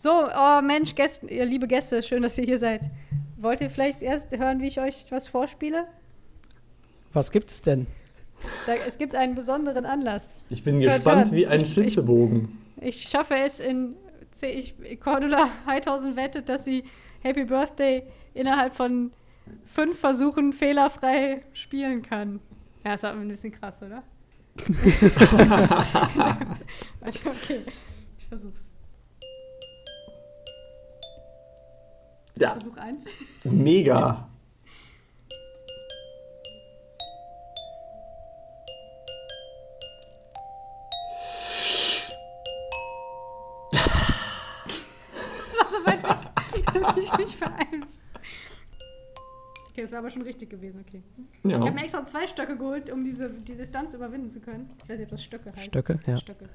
So, oh Mensch, Gäste, ihr liebe Gäste, schön, dass ihr hier seid. Wollt ihr vielleicht erst hören, wie ich euch was vorspiele? Was gibt es denn? Da, es gibt einen besonderen Anlass. Ich bin Hört, gespannt hört. wie ein Ich- Flitzebogen. Ich schaffe es in. Ich, Cordula Heithausen wettet, dass sie Happy Birthday innerhalb von fünf Versuchen fehlerfrei spielen kann. Ja, ist aber ein bisschen krass, oder? Okay, ich versuch's. Ja, Versuch eins. mega. Das war so weit weg, dass ich mich verein. Okay, das war aber schon richtig gewesen, okay. Ich habe Ja. mir extra zwei Stöcke geholt, um diese, die Distanz überwinden zu können. Ich weiß nicht, ob das Stöcke heißt. Stöcke, ja. Stöcke.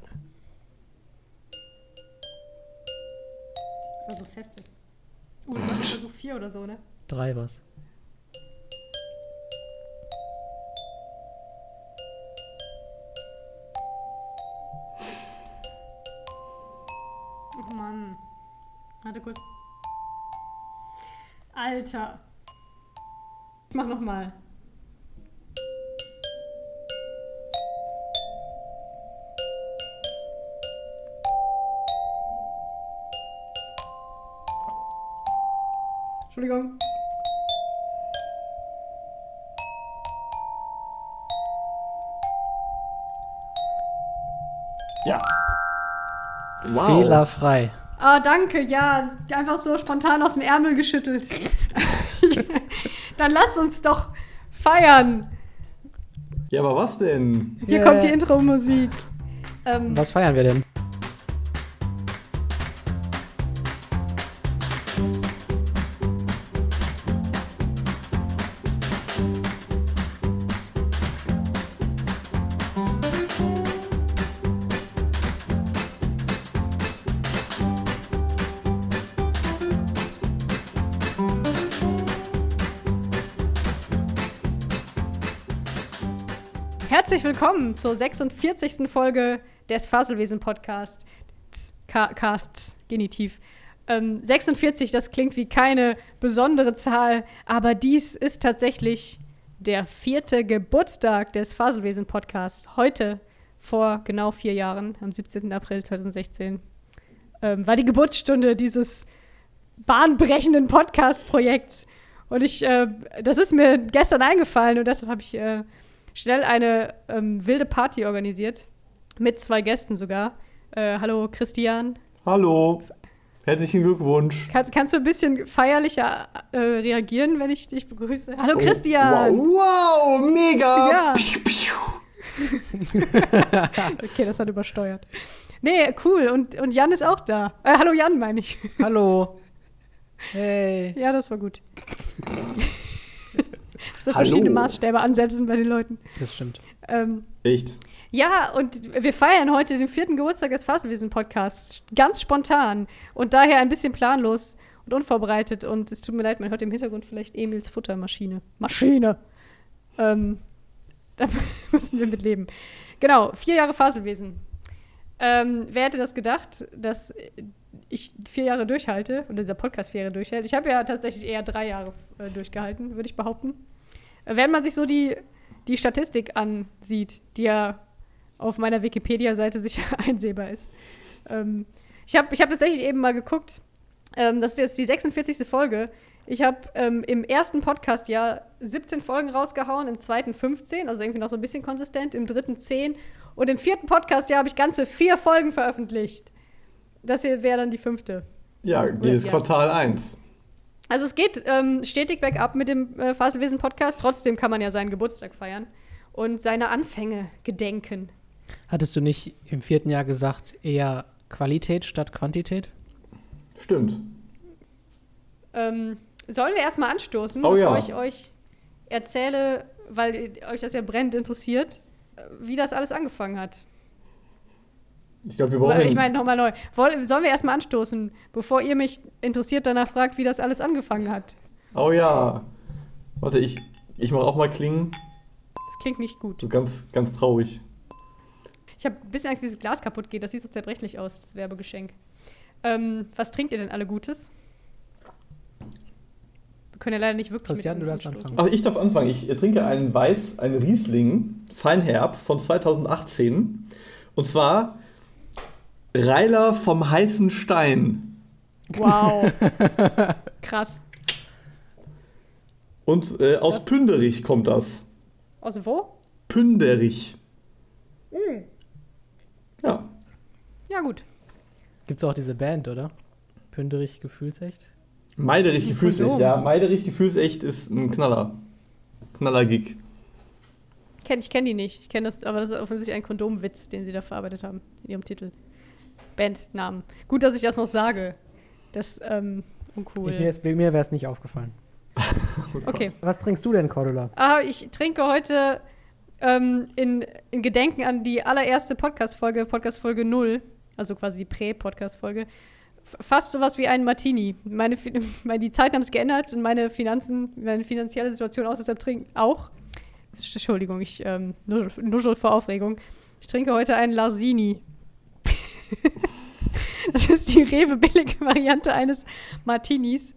Das war so feste. Uh, das war Versuch 4 oder so, ne? Drei was. Oh Mann. Warte kurz. Alter. Ich mach nochmal. Entschuldigung. Ja. Wow. Fehlerfrei. Ah, danke, ja. Einfach so spontan aus dem Ärmel geschüttelt. Dann lasst uns doch feiern. Ja, aber was denn? Hier Yeah. kommt die Intro-Musik. Ähm, Was feiern wir denn? Willkommen zur 46. Folge des Faselwesen Podcast. Ka- Casts, Genitiv. Ähm, 46, das klingt wie keine besondere Zahl, aber dies ist tatsächlich der vierte Geburtstag des Faselwesen Podcasts. Heute, vor genau vier Jahren, am 17. April 2016, ähm, war die Geburtsstunde dieses bahnbrechenden Podcast-Projekts. Und ich, äh, das ist mir gestern eingefallen und deshalb habe ich äh, schnell eine ähm, wilde Party organisiert. Mit zwei Gästen sogar. Äh, hallo Christian. Hallo. Herzlichen Glückwunsch. Kannst, kannst du ein bisschen feierlicher äh, reagieren, wenn ich dich begrüße? Hallo Oh, Christian. Wow, wow mega. Ja. Piu, piu. Okay, das hat übersteuert. Nee, cool. Und, und Jan ist auch da. Äh, hallo Jan, meine ich. Hallo. Hey. Ja, das war gut. So Hallo. verschiedene Maßstäbe ansetzen bei den Leuten. Das stimmt. Ähm, Echt? Ja, und wir feiern heute den vierten Geburtstag des Faselwesen-Podcasts. Ganz spontan und daher ein bisschen planlos und unvorbereitet. Und es tut mir leid, man hört im Hintergrund vielleicht Emils Futtermaschine. Maschine! Ähm, da müssen wir mit leben. Genau, vier Jahre Faselwesen. Ähm, wer hätte das gedacht, dass ich vier Jahre durchhalte und dieser Podcast vier Jahre durchhält? Ich habe ja tatsächlich eher drei Jahre äh, durchgehalten, würde ich behaupten. Wenn man sich so die, die Statistik ansieht, die ja auf meiner Wikipedia-Seite sicher einsehbar ist. Ähm, ich habe ich hab tatsächlich eben mal geguckt, ähm, das ist jetzt die 46. Folge. Ich habe ähm, im ersten Podcast-Jahr 17 Folgen rausgehauen, im zweiten 15, also irgendwie noch so ein bisschen konsistent, im dritten 10 und im vierten Podcast-Jahr habe ich ganze vier Folgen veröffentlicht. Das hier wäre dann die fünfte. Ja, jedes ja. Quartal eins. Also es geht ähm, stetig bergab mit dem äh, Faselwesen-Podcast. Trotzdem kann man ja seinen Geburtstag feiern und seine Anfänge gedenken. Hattest du nicht im vierten Jahr gesagt, eher Qualität statt Quantität? Stimmt. Ähm, sollen wir erstmal anstoßen, Oh bevor ja. ich euch erzähle, weil euch das ja brennend interessiert, äh, wie das alles angefangen hat? Ich glaube, wir brauchen. Ich meine, nochmal neu. Sollen wir erstmal anstoßen, bevor ihr mich interessiert danach fragt, wie das alles angefangen hat? oh ja. Warte, ich, ich mache auch mal klingen. Das klingt nicht gut. So ganz, ganz traurig. Ich habe ein bisschen Angst, dass dieses Glas kaputt geht. Das sieht so zerbrechlich aus, das Werbegeschenk. Ähm, was trinkt ihr denn alle Gutes? Wir können ja leider nicht wirklich Christian, mit du darfst anstoßen. anfangen. Ach, ich darf anfangen. Ich trinke einen Weiß, einen Riesling, Feinherb von 2018. Und zwar Reiler vom heißen Stein. Wow. Krass. Und äh, aus Das- Pünderich kommt das. Aus wo? Pünderich. Mm. Ja. Ja, gut. Gibt es auch diese Band, oder? Pünderich Gefühlsecht? Meiderich Gefühlsecht. Ja, Meiderich Gefühlsecht ist ein Knaller. Knaller-Gig. Kenn, ich kenne die nicht. Ich kenne das, aber das ist offensichtlich ein Kondomwitz, den sie da verarbeitet haben in ihrem Titel. Bandnamen. Gut, dass ich das noch sage. Das, ähm, uncool. Mir, ist- mir wäre es nicht aufgefallen. Okay. Was trinkst du denn, Cordula? Ah, ich trinke heute ähm, in, in Gedenken an die allererste Podcast-Folge, Podcast-Folge 0, also quasi die Prä-Podcast-Folge, fast sowas wie ein Martini. Meine, meine, die Zeiten haben sich geändert und meine Finanzen, meine finanzielle Situation aus deshalb trinken auch. Entschuldigung, ich ähm, nuschel, nuschel vor Aufregung. Ich trinke heute einen Larsini. das ist die Rewe-billige Variante eines Martinis,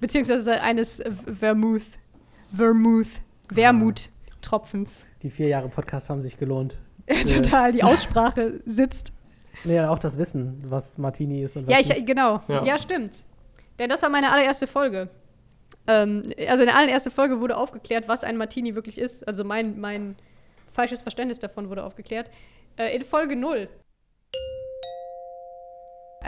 beziehungsweise eines Vermouth, Vermouth, Wermut-Tropfens. Die vier Jahre Podcast haben sich gelohnt. Total, die Aussprache sitzt. Nee, auch das Wissen, was Martini ist und was Ja, ich, nicht. genau. Ja. Ja. stimmt. Denn das war meine allererste Folge. Ähm, also in der allerersten Folge wurde aufgeklärt, was ein Martini wirklich ist. Also mein, mein falsches Verständnis davon wurde aufgeklärt. Äh, in Folge 0.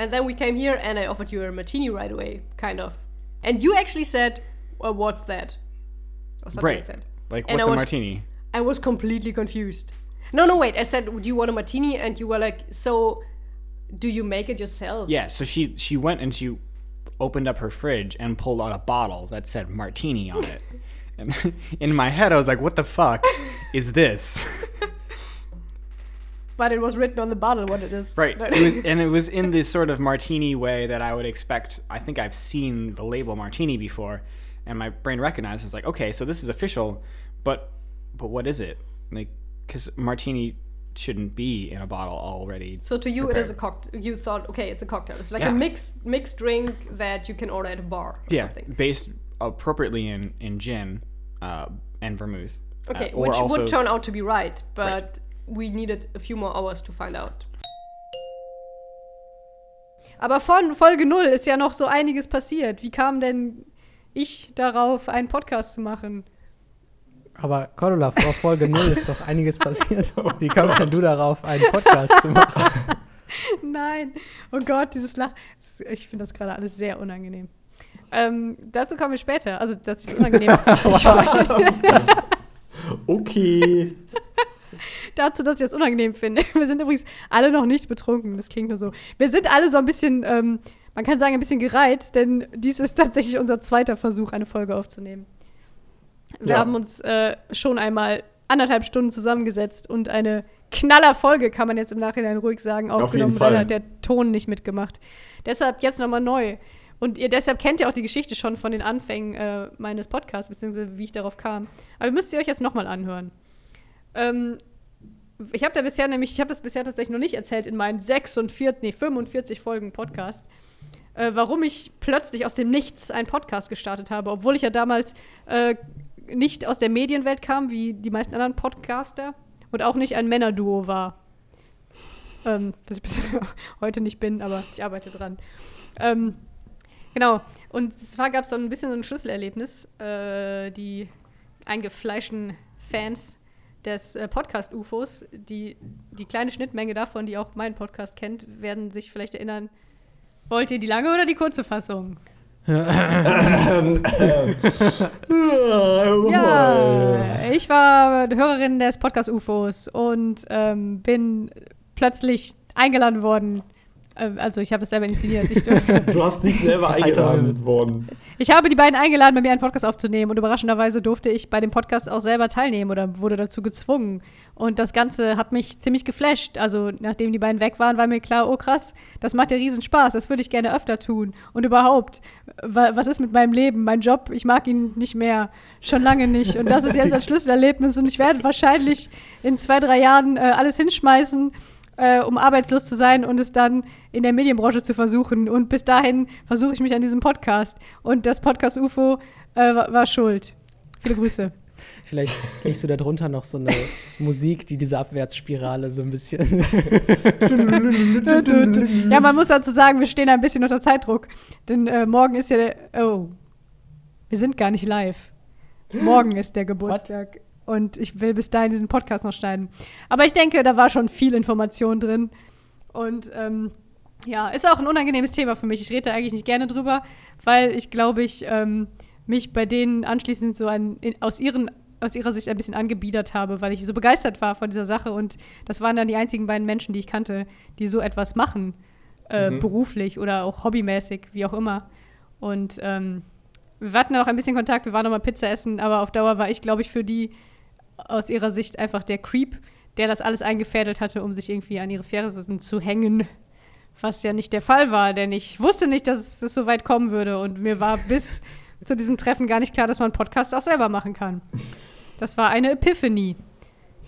And then we came here and I offered you a martini right away, kind of. And you actually said, well, what's that? Or something Right. like that. Like, And what's I a was- martini? I was completely confused. No, no, wait. I said, "Do you want a martini?" And you were like, "So, do you make it yourself?" Yeah, so she she went and she opened up her fridge and pulled out a bottle that said martini on it. and in my head, I was like, "What the fuck is this?" But it was written on the bottle what it is. right, it was, and it was in this sort of martini way that I would expect. I think I've seen the label martini before, and my brain recognized. It's like, okay, so this is official, but but what is it? Like, because martini shouldn't be in a bottle already. so to you, it is a cocktail. You thought, okay, it's a cocktail. It's like Yeah. a mixed mixed drink that you can order at a bar. Or yeah, Something. based appropriately in in gin uh, and vermouth. Okay, Uh, which also- would turn out to be right, but Right. We needed a few more hours to find out. Aber von Folge 0 ist ja noch so einiges passiert. Wie kam denn ich darauf, einen Podcast zu machen? Aber Cordula, vor Folge 0 ist doch einiges passiert. Wie kommst denn du darauf, einen Podcast zu machen? Nein. Oh Gott, dieses Lach. Ich finde das gerade alles sehr unangenehm. Ähm, dazu kommen wir später. Also, das ist unangenehm. Okay. dazu, dass ich das unangenehm finde. Wir sind übrigens alle noch nicht betrunken. Das klingt nur so. Wir sind alle so ein bisschen, ähm, man kann sagen, ein bisschen gereizt, denn dies ist tatsächlich unser zweiter Versuch, eine Folge aufzunehmen. Wir Ja. haben uns äh, schon einmal anderthalb Stunden zusammengesetzt und eine Knallerfolge, kann man jetzt im Nachhinein ruhig sagen, jeden aufgenommen. Fall. Leider hat der Ton nicht mitgemacht. Deshalb jetzt nochmal neu. Und ihr deshalb kennt ihr auch die Geschichte schon von den Anfängen äh, meines Podcasts, beziehungsweise wie ich darauf kam. Aber ihr müsst ihr euch jetzt nochmal anhören. Ähm, ich habe da bisher nämlich, ich habe das bisher tatsächlich noch nicht erzählt in meinen 46, nee, 45 Folgen Podcast, äh, warum ich plötzlich aus dem Nichts einen Podcast gestartet habe, obwohl ich ja damals äh, nicht aus der Medienwelt kam, wie die meisten anderen Podcaster, und auch nicht ein Männerduo war. Ähm, was ich bis heute nicht bin, aber ich arbeite dran. Ähm, genau. Und zwar gab es dann ein bisschen so ein Schlüsselerlebnis. Äh, die eingefleischten Fans des äh, Podcast-UFOs, die, die kleine Schnittmenge davon, die auch meinen Podcast kennt, werden sich vielleicht erinnern. Wollt ihr die lange oder die kurze Fassung? Ja, ich war Hörerin des Podcast-UFOs und ähm, bin plötzlich eingeladen worden. Ähm, also ich habe das selber inszeniert. Ich, Du hast dich selber eingeladen Heiter- worden. ich habe die beiden eingeladen, bei mir einen Podcast aufzunehmen und überraschenderweise durfte ich bei dem Podcast auch selber teilnehmen oder wurde dazu gezwungen. Und das Ganze hat mich ziemlich geflasht. Also nachdem die beiden weg waren, war mir klar, oh krass, das macht ja riesen Spaß, das würde ich gerne öfter tun. Und überhaupt, wa was ist mit meinem Leben, mein Job, ich mag ihn nicht mehr, schon lange nicht. Und das ist jetzt ein Schlüsselerlebnis und ich werde wahrscheinlich in zwei, drei Jahren äh, alles hinschmeißen äh, um arbeitslos zu sein und es dann in der Medienbranche zu versuchen. Und bis dahin versuche ich mich an diesem Podcast. Und das Podcast UFO äh, war, war schuld. Viele Grüße. Vielleicht legst du da drunter noch so eine Musik, die diese Abwärtsspirale so ein bisschen. ja, man muss dazu sagen, wir stehen ein bisschen unter Zeitdruck. Denn äh, morgen ist ja der. Oh. Wir sind gar nicht live. Morgen ist der Geburtstag. Und ich will bis dahin diesen Podcast noch schneiden. Aber ich denke, da war schon viel Information drin. Und ähm, ja, ist auch ein unangenehmes Thema für mich. Ich rede da eigentlich nicht gerne drüber, weil ich glaube, ich ähm, mich bei denen anschließend so ein, in, aus, ihren, aus ihrer Sicht ein bisschen angebiedert habe, weil ich so begeistert war von dieser Sache. Und das waren dann die einzigen beiden Menschen, die ich kannte, die so etwas machen, äh, Mhm. beruflich oder auch hobbymäßig, wie auch immer. Und ähm, wir hatten dann auch ein bisschen Kontakt, wir waren noch mal Pizza essen, aber auf Dauer war ich, glaube ich, für die aus ihrer Sicht einfach der Creep, der das alles eingefädelt hatte, um sich irgendwie an ihre Fersen zu hängen. Was ja nicht der Fall war, denn ich wusste nicht, dass es so weit kommen würde. Und mir war bis zu diesem Treffen gar nicht klar, dass man einen Podcast auch selber machen kann. Das war eine Epiphany.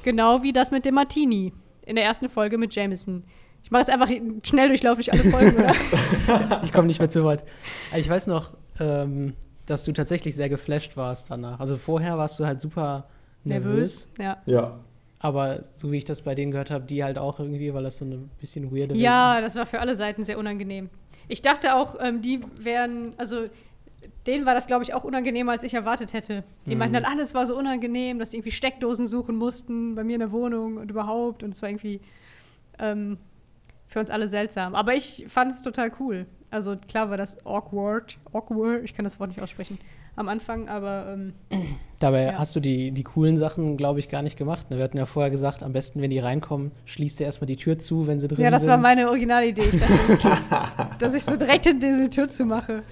Genau wie das mit dem Martini in der ersten Folge mit Jameson. Ich mache es einfach schnell durchlaufe ich alle Folgen, oder? Ich komme nicht mehr zu weit. Ich weiß noch, ähm, dass du tatsächlich sehr geflasht warst danach. Also vorher warst du halt super nervös. Ja. Ja. Aber so wie ich das bei denen gehört habe, die halt auch irgendwie, weil das so eine bisschen weirde Ja, das war für alle Seiten sehr unangenehm. Ich dachte auch, ähm, die wären, also denen war das, glaube ich, auch unangenehmer, als ich erwartet hätte. Die meinten dann, alles war so unangenehm, dass die irgendwie Steckdosen suchen mussten bei mir in der Wohnung und überhaupt. Und es war irgendwie ähm, für uns alle seltsam. Aber ich fand es total cool. Also klar war das awkward, awkward, ich kann das Wort nicht aussprechen, am Anfang, aber ähm, Dabei Ja. hast du die, die coolen Sachen, glaube ich, gar nicht gemacht. ne? Wir hatten ja vorher gesagt, am besten, wenn die reinkommen, schließt ihr erstmal die Tür zu, wenn sie drin ja, das sind. war meine Originalidee. Ich dachte, dass ich so direkt hinter diese Tür zumache.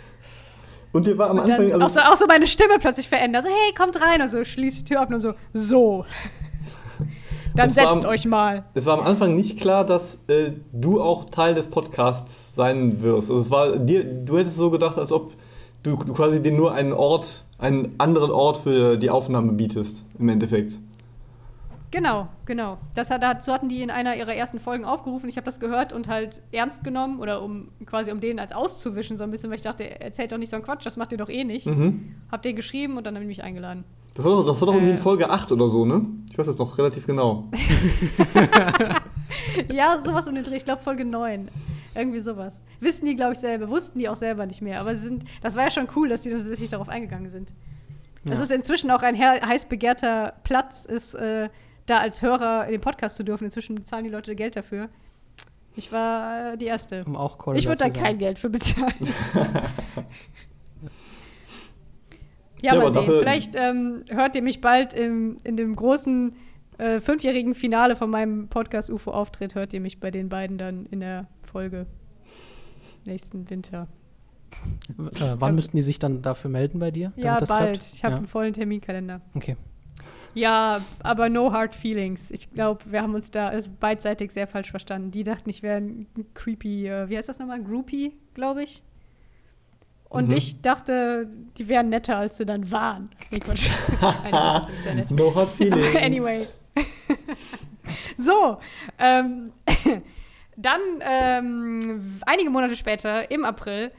Und dir war am Anfang, auch, also, so, auch so meine Stimme plötzlich verändert. So, hey, kommt rein. Also schließt die Tür ab und so, so. Dann setzt am- euch mal. es war am Anfang nicht klar, dass äh, du auch Teil des Podcasts sein wirst. Also es war dir, du hättest so gedacht, als ob du, du quasi dir nur einen Ort, einen anderen Ort für die Aufnahme bietest, im Endeffekt. Genau, genau. Das hat, dazu hatten die in einer ihrer ersten Folgen aufgerufen. Ich habe das gehört und halt ernst genommen oder um quasi um denen als auszuwischen so ein bisschen, weil ich dachte, erzählt doch nicht so einen Quatsch, das macht ihr doch eh nicht. Mhm. Hab den geschrieben und dann habe ich mich eingeladen. Das war doch, das war doch irgendwie in Äh. Folge 8 oder so, ne? Ich weiß das noch relativ genau. ja, sowas um den Dreh. Ich glaube Folge 9. Irgendwie sowas. Wissen die, glaube ich, selber. Wussten die auch selber nicht mehr. Aber sie sind, das war ja schon cool, dass die tatsächlich darauf eingegangen sind. Das Ja. ist inzwischen auch ein heiß begehrter Platz, ist äh, da als Hörer in den Podcast zu dürfen. Inzwischen bezahlen die Leute Geld dafür. Ich war äh, die Erste. Um auch Ich würde da kein Geld für bezahlen. Ja, ja, mal aber sehen. dafür- Vielleicht ähm, hört ihr mich bald im, in dem großen äh, fünfjährigen Finale von meinem Podcast UFO-Auftritt, hört ihr mich bei den beiden dann in der Folge nächsten Winter. Äh, wann müssten die sich dann dafür melden bei dir? Ja, bald. klappt? Ich habe ja. einen vollen Terminkalender. Okay. Ja, aber no hard feelings. Ich glaube, wir haben uns da ist beidseitig sehr falsch verstanden. Die dachten, ich wäre ein creepy, äh, wie heißt das nochmal? Groupie, glaube ich. Und Mhm. ich dachte, die wären netter, als sie dann waren. Nee, Quatsch. No hard feelings. Anyway. so, ähm, dann ähm, einige Monate später, im April,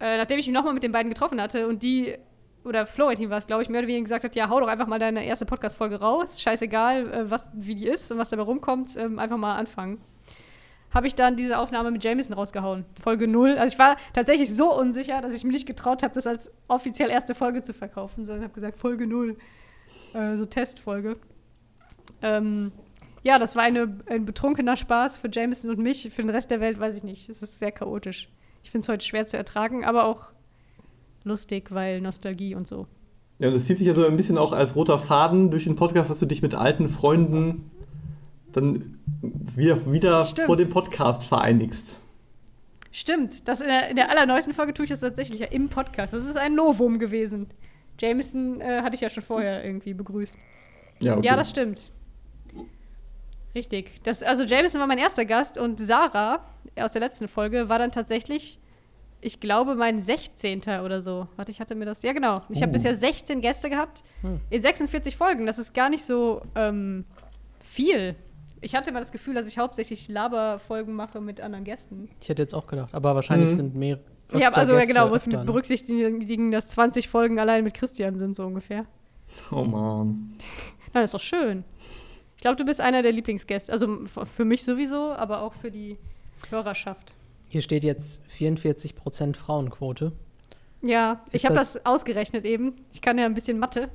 äh, nachdem ich mich nochmal mit den beiden getroffen hatte und die, oder Florentin war es, glaube ich, mehr oder weniger gesagt hat, ja, hau doch einfach mal deine erste Podcast-Folge raus, scheißegal, äh, was, wie die ist und was dabei rumkommt, ähm, einfach mal anfangen. Habe ich dann diese Aufnahme mit Jameson rausgehauen. Folge 0. Also ich war tatsächlich so unsicher, dass ich mir nicht getraut habe, das als offiziell erste Folge zu verkaufen, sondern habe gesagt, Folge 0. Äh, so Testfolge. Ähm, ja, das war eine, ein betrunkener Spaß für Jameson und mich. Für den Rest der Welt weiß ich nicht. Es ist sehr chaotisch. Ich finde es heute schwer zu ertragen, aber auch lustig, weil Nostalgie und so. Ja, und das zieht sich ja so ein bisschen auch als roter Faden durch den Podcast, dass du dich mit alten Freunden dann wieder, wieder Stimmt. vor dem Podcast vereinigst. Stimmt, das in der, in der allerneuesten Folge tue ich das tatsächlich ja im Podcast. Das ist ein Novum gewesen. Jameson äh, hatte ich ja schon vorher irgendwie begrüßt. Ja, okay. Ja, das stimmt. Richtig. Das, also Jameson war mein erster Gast und Sarah aus der letzten Folge war dann tatsächlich, ich glaube, mein 16. oder so. Warte, ich hatte mir das. Ja, genau. Ich habe Oh. bisher 16 Gäste gehabt Hm. in 46 Folgen. Das ist gar nicht so ähm, viel. ich hatte immer das Gefühl, dass ich hauptsächlich Laberfolgen mache mit anderen Gästen. Ich hätte jetzt auch gedacht, aber wahrscheinlich Mhm. sind mehr. ja, also ja, Gäste genau, muss mit ne? berücksichtigen, dass 20 Folgen allein mit Christian sind, so ungefähr. Oh Mann. Na, das ist doch schön. Ich glaube, du bist einer der Lieblingsgäste. Also für mich sowieso, aber auch für die Hörerschaft. Hier steht jetzt 44% Frauenquote. Ja, ich Ist habe das- das ausgerechnet eben. Ich kann ja ein bisschen Mathe.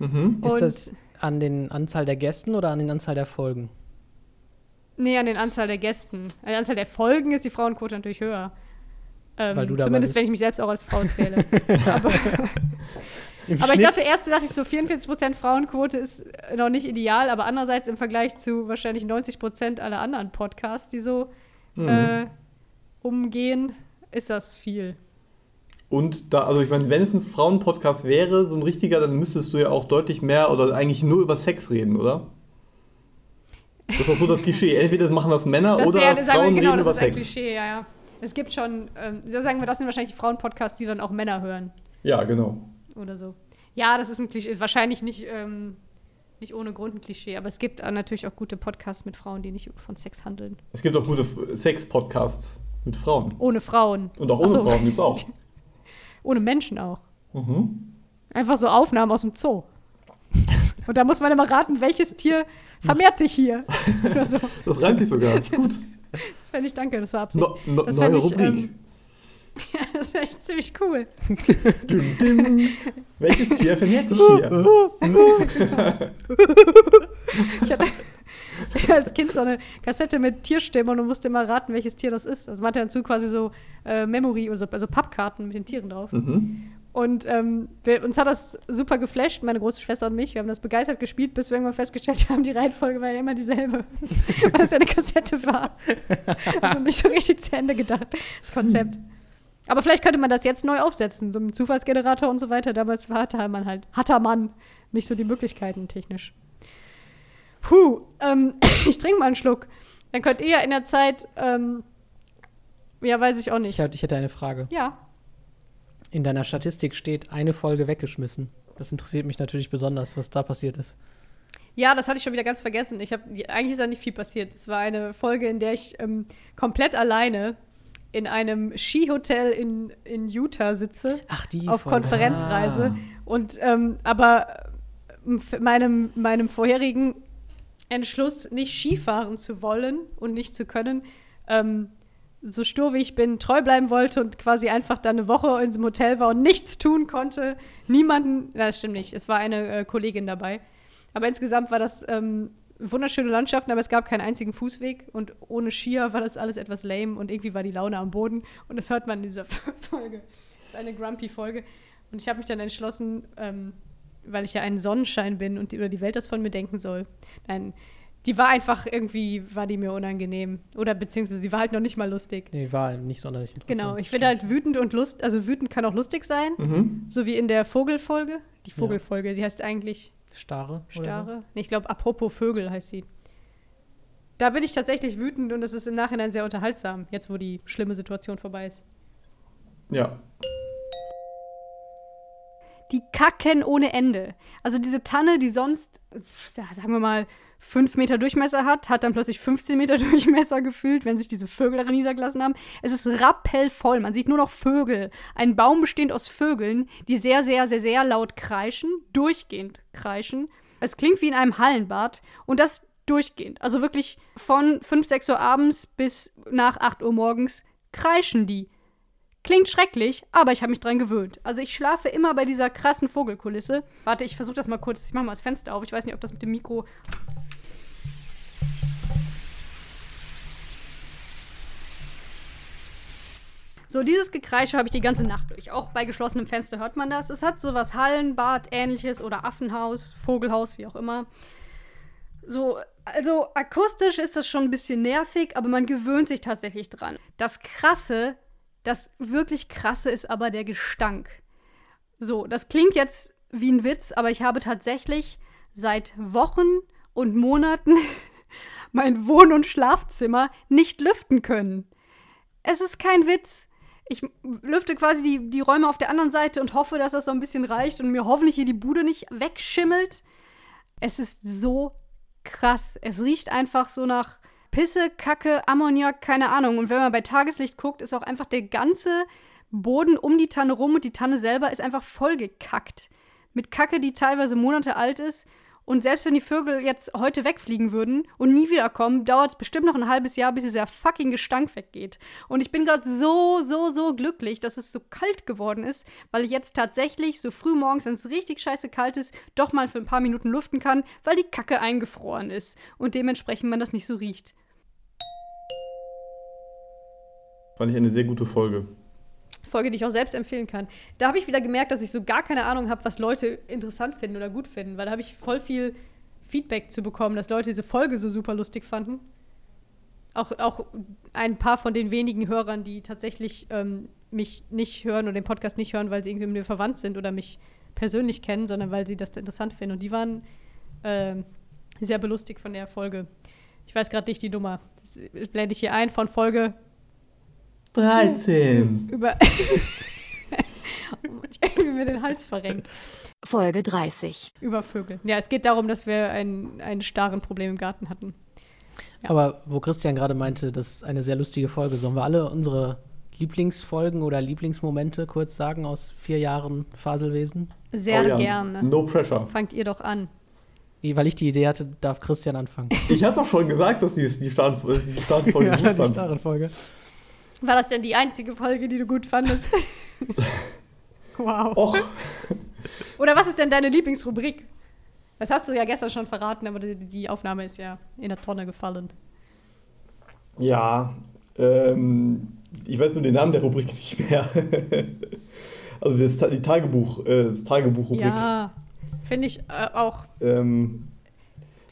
Mhm. Ist das an den Anzahl der Gästen oder an den Anzahl der Folgen? nee, an den Anzahl der Gästen. An der Anzahl der Folgen ist die Frauenquote natürlich höher. Ähm, Weil du zumindest, bist. wenn ich mich selbst auch als Frau zähle. aber Im aber ich Schnitt? dachte erst, dachte ich so, 44% Frauenquote ist noch nicht ideal, aber andererseits im Vergleich zu wahrscheinlich 90% aller anderen Podcasts, die so Mhm. äh, umgehen, ist das viel. Und da, also ich meine, wenn es ein Frauenpodcast wäre, so ein richtiger, dann müsstest du ja auch deutlich mehr oder eigentlich nur über Sex reden, oder? Das ist auch so das Klischee. Entweder machen das Männer Das oder ja, sagen wir, Frauen genau, reden über das ist ein Sex. Klischee, ja, ja. Es gibt schon, ähm, so sagen wir, das sind wahrscheinlich die Frauenpodcasts, die dann auch Männer hören Ja, genau. Oder so. Ja, das ist ein Klischee, wahrscheinlich nicht, ähm, nicht ohne Grund ein Klischee, aber es gibt äh, natürlich auch gute Podcasts mit Frauen, die nicht von Sex handeln. Es gibt auch gute Sex-Podcasts mit Frauen. Ohne Frauen. Und auch ohne so. Frauen gibt's auch. Ohne Menschen auch. Mhm. Einfach so Aufnahmen aus dem Zoo. Und da muss man immer raten, welches Tier vermehrt sich hier. So. Das reimt sich sogar. Das ist gut. Das fände ich, danke, das war Absicht. No, no, neue ich, Rubrik. ähm, Ja, das wäre echt ziemlich cool. Dim, dim. Welches Tier vermehrt sich hier? Ich hatte, ich hatte als Kind so eine Kassette mit Tierstimmen und musste immer raten, welches Tier das ist. Also man hatte dazu quasi so äh, Memory, also, also Pappkarten mit den Tieren drauf. Mhm. Und ähm, wir, uns hat das super geflasht, meine große Schwester und mich. Wir haben das begeistert gespielt, bis wir irgendwann festgestellt haben, die Reihenfolge war ja immer dieselbe. Weil das ja eine Kassette war. Also nicht so richtig zu Ende gedacht, das Konzept. Aber vielleicht könnte man das jetzt neu aufsetzen, so ein Zufallsgenerator und so weiter. Damals hatte man halt, hatte man nicht so die Möglichkeiten technisch. Puh, ähm, ich trinke mal einen Schluck. Dann könnt ihr ja in der Zeit, ähm, ja, weiß ich auch nicht. Ich, hätte eine Frage. ja, In deiner Statistik steht eine Folge weggeschmissen. Das interessiert mich natürlich besonders, was da passiert ist. Ja, das hatte ich schon wieder ganz vergessen. Ich hab, eigentlich ist da nicht viel passiert. Es war eine Folge, in der ich ähm, komplett alleine in einem Skihotel in, in Utah sitze, Ach, die auf Folge. Konferenzreise. Und ähm, aber ähm, meinem, meinem vorherigen Entschluss, nicht Skifahren zu wollen und nicht zu können, ähm, so stur wie ich bin, treu bleiben wollte und quasi einfach dann eine Woche in diesem Hotel war und nichts tun konnte. Niemanden, na, das stimmt nicht, es war eine äh, Kollegin dabei. Aber insgesamt war das ähm, wunderschöne Landschaften, aber es gab keinen einzigen Fußweg und ohne Skier war das alles etwas lame und irgendwie war die Laune am Boden und das hört man in dieser Folge. Das ist eine Grumpy-Folge. Und ich habe mich dann entschlossen, ähm, weil ich ja ein Sonnenschein bin und die, oder die Welt das von mir denken soll. Nein, die war einfach irgendwie, war die mir unangenehm. Oder beziehungsweise sie war halt noch nicht mal lustig. Nee, war nicht sonderlich interessant. Genau, ich finde halt wütend und lust, also wütend kann auch lustig sein, Mhm. so wie in der Vogelfolge. Die Vogelfolge, sie heißt eigentlich Starre. Starre. Nee, ich glaube, apropos Vögel heißt sie. Da bin ich tatsächlich wütend und es ist im Nachhinein sehr unterhaltsam, jetzt wo die schlimme Situation vorbei ist. Ja. Die kacken ohne Ende. Also diese Tanne, die sonst, sagen wir mal, 5 Meter Durchmesser hat, hat dann plötzlich 15 Meter Durchmesser gefühlt, wenn sich diese Vögel darin niedergelassen haben. Es ist rappellvoll. Man sieht nur noch Vögel. Ein Baum bestehend aus Vögeln, die sehr, sehr, sehr, sehr laut kreischen, durchgehend kreischen. Es klingt wie in einem Hallenbad und das durchgehend. Also wirklich von 5, 6 Uhr abends bis nach 8 Uhr morgens kreischen die. Klingt schrecklich, aber ich habe mich dran gewöhnt. Also ich schlafe immer bei dieser krassen Vogelkulisse. Warte, ich versuche das mal kurz. Ich mache mal das Fenster auf. Ich weiß nicht, ob das mit dem Mikro. So, dieses Gekreische habe ich die ganze Nacht durch. Auch bei geschlossenem Fenster hört man das. Es hat sowas Hallenbad ähnliches oder Affenhaus, Vogelhaus, wie auch immer. So, also akustisch ist das schon ein bisschen nervig, aber man gewöhnt sich tatsächlich dran. Das Krasse, das wirklich Krasse ist aber der Gestank. So, das klingt jetzt wie ein Witz, aber ich habe tatsächlich seit Wochen und Monaten mein Wohn- und Schlafzimmer nicht lüften können. Es ist kein Witz. Ich lüfte quasi die, die Räume auf der anderen Seite und hoffe, dass das so ein bisschen reicht und mir hoffentlich hier die Bude nicht wegschimmelt. Es ist so krass. Es riecht einfach so nach Pisse, Kacke, Ammoniak, keine Ahnung. Und wenn man bei Tageslicht guckt, ist auch einfach der ganze Boden um die Tanne rum und die Tanne selber ist einfach vollgekackt. Mit Kacke, die teilweise Monate alt ist. Und selbst wenn die Vögel jetzt heute wegfliegen würden und nie wiederkommen, dauert es bestimmt noch ein halbes Jahr, bis dieser fucking Gestank weggeht. Und ich bin gerade so, so, so glücklich, dass es so kalt geworden ist, weil ich jetzt tatsächlich so früh morgens, wenn es richtig scheiße kalt ist, doch mal für ein paar Minuten luften kann, weil die Kacke eingefroren ist und dementsprechend man das nicht so riecht. Fand ich eine sehr gute Folge. Folge, die ich auch selbst empfehlen kann. Da habe ich wieder gemerkt, dass ich so gar keine Ahnung habe, was Leute interessant finden oder gut finden, weil da habe ich voll viel Feedback zu bekommen, dass Leute diese Folge so super lustig fanden. Auch, auch ein paar von den wenigen Hörern, die tatsächlich ähm, mich nicht hören oder den Podcast nicht hören, weil sie irgendwie mit mir verwandt sind oder mich persönlich kennen, sondern weil sie das interessant finden. Und die waren ähm, sehr belustigt von der Folge. Ich weiß gerade nicht die Nummer. Das blende ich hier ein von Folge 13. über. oh ich habe mir den Hals verrenkt. Folge 30. Über Vögel. Ja, es geht darum, dass wir ein, ein starren Problem im Garten hatten. Aber wo Christian gerade meinte, das ist eine sehr lustige Folge, sollen wir alle unsere Lieblingsfolgen oder Lieblingsmomente kurz sagen aus vier Jahren Faselwesen? Sehr Oh ja, gerne. No pressure. Fangt ihr doch an. Weil ich die Idee hatte, darf Christian anfangen. Ich habe doch schon gesagt, dass die, die, die Startfolge ja, gut die fand. starre Folge. War das denn die einzige Folge, die du gut fandest? wow. Och, Oder was ist denn deine Lieblingsrubrik? Das hast du ja gestern schon verraten, aber die, die Aufnahme ist ja in der Tonne gefallen. ja. Ähm, ich weiß nur den Namen der Rubrik nicht mehr. also das, die Tagebuch, äh, das Tagebuch-Rubrik. Ja, finde ich äh, auch. Ähm,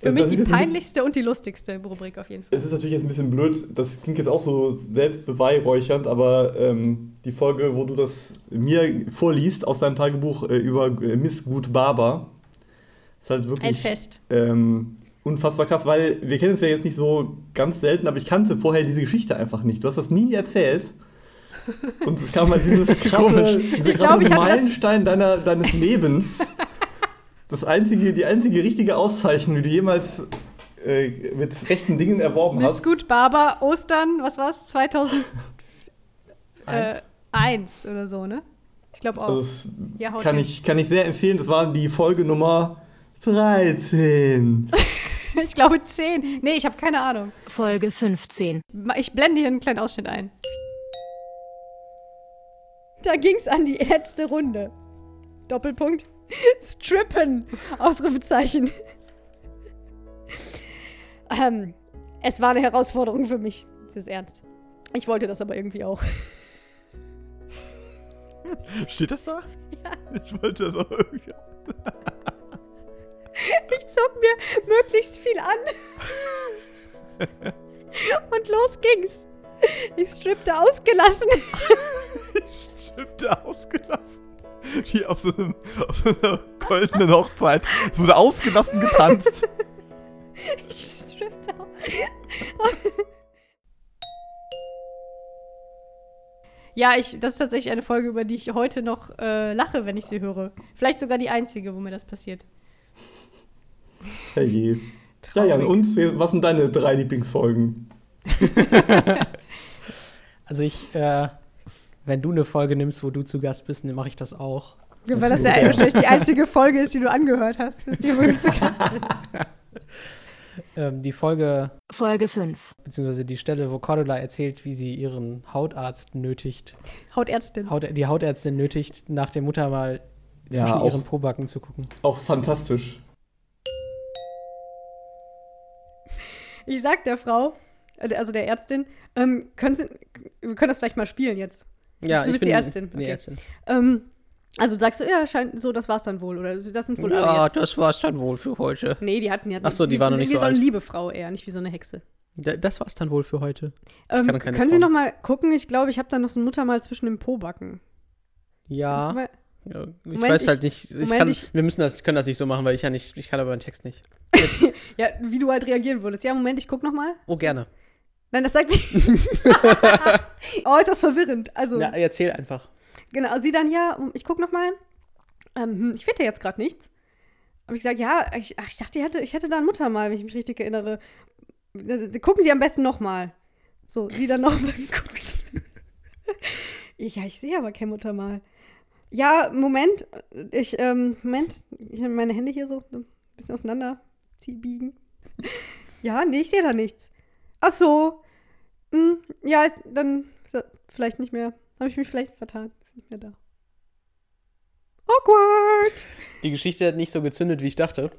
Für also mich die bisschen- peinlichste und die lustigste Rubrik auf jeden Fall. Es ist natürlich jetzt ein bisschen blöd, das klingt jetzt auch so selbstbeweihräuchernd, aber ähm, die Folge, wo du das mir vorliest aus deinem Tagebuch äh, über äh, Miss Gut Barber, ist halt wirklich Fest. ähm, unfassbar krass, weil wir kennen uns ja jetzt nicht so ganz selten, aber ich kannte vorher diese Geschichte einfach nicht. Du hast das nie erzählt. Und es kam halt dieses krasse, dieser Ich glaub, krasse ich hatte das- Meilenstein deiner, deines Lebens. Das einzige, die einzige richtige Auszeichnung, die du jemals äh, mit rechten Dingen erworben Miss hast. Gut Barber, Ostern, was war's? 2001 äh, Eins. oder so, ne? Ich glaube auch. Also das Ja, kann, hin. ich, kann ich sehr empfehlen. Das war die Folge Nummer 13. ich glaube 10. Nee, ich habe keine Ahnung. Folge 15. Ma- Ich blende hier einen kleinen Ausschnitt ein. Da ging's an die letzte Runde. Doppelpunkt. Strippen. Ausrufezeichen. ähm, es war eine Herausforderung für mich. Das ist ernst. Ich wollte das aber irgendwie auch. Steht das da? Ja. Ich wollte das auch irgendwie. Ich zog mir möglichst viel an. Und los ging's. Ich strippte ausgelassen. Stifte ausgelassen. Wie auf so, einem, auf so einer goldenen Hochzeit. Es wurde ausgelassen getanzt. Ich strippte aus. Ja, ich, das ist tatsächlich eine Folge, über die ich heute noch äh, lache, wenn ich sie höre. Vielleicht sogar die einzige, wo mir das passiert. Herrje. Ja, Jan, und was sind deine drei Lieblingsfolgen? Also ich, äh, wenn du eine Folge nimmst, wo du zu Gast bist, dann mache ich das auch. Ja, weil das ja Ja. wahrscheinlich die einzige Folge ist, die du angehört hast, ist die, wo du zu Gast bist. Ähm, die Folge, Folge 5. beziehungsweise die Stelle, wo Cordula erzählt, wie sie ihren Hautarzt nötigt, Hautärztin. Haut, die Hautärztin nötigt, nach dem Muttermal Ja, zwischen auch. ihren Pobacken zu gucken. Auch fantastisch. Ich sag der Frau, äh, also der Ärztin, ähm, können Sie, wir können das vielleicht mal spielen jetzt. Ja, Du ich bist bin die Ärztin, bin die okay. Ärztin. Ähm, also sagst du, ja, scheint so, das war's dann wohl. Oder das sind wohl alle Ja, das war's dann wohl für heute. Nee, die hatten ja. Ach so, die war noch nicht wie so so eine liebe Frau eher, nicht wie so eine Hexe. Da- Das war's dann wohl für heute. Ähm, können Sie Frauen. noch mal gucken? Ich glaube, ich habe da noch so ein Muttermal zwischen dem Pobacken. Ja. Ja ich Moment, weiß ich- halt nicht. Ich Moment, kann, ich- wir müssen das, können das nicht so machen, weil ich ja nicht, ich kann aber den Text nicht. Ja, wie du halt reagieren würdest. Ja, Moment, ich guck noch mal. Oh, gerne. Nein, das sagt sie. oh, ist das verwirrend. Also, Ja, erzähl einfach. genau, sie dann, ja, ich guck noch mal. Ähm, hm, ich finde ja jetzt gerade nichts. habe ich gesagt, ja, ich, ach, ich dachte, ich hätte, ich hätte da ein Muttermal, wenn ich mich richtig erinnere. Äh, Gucken Sie am besten nochmal. So, sie dann nochmal geguckt. ja, ich sehe aber kein Muttermal. Ja, Moment, ich, ähm, Moment, ich habe meine Hände hier so ein bisschen auseinander biegen. ja, nee, ich sehe da nichts. Ach so. Hm, ja, ist, dann so, vielleicht nicht mehr. Habe ich mich vielleicht vertan. Ist nicht mehr da. Awkward. Die Geschichte hat nicht so gezündet, wie ich dachte.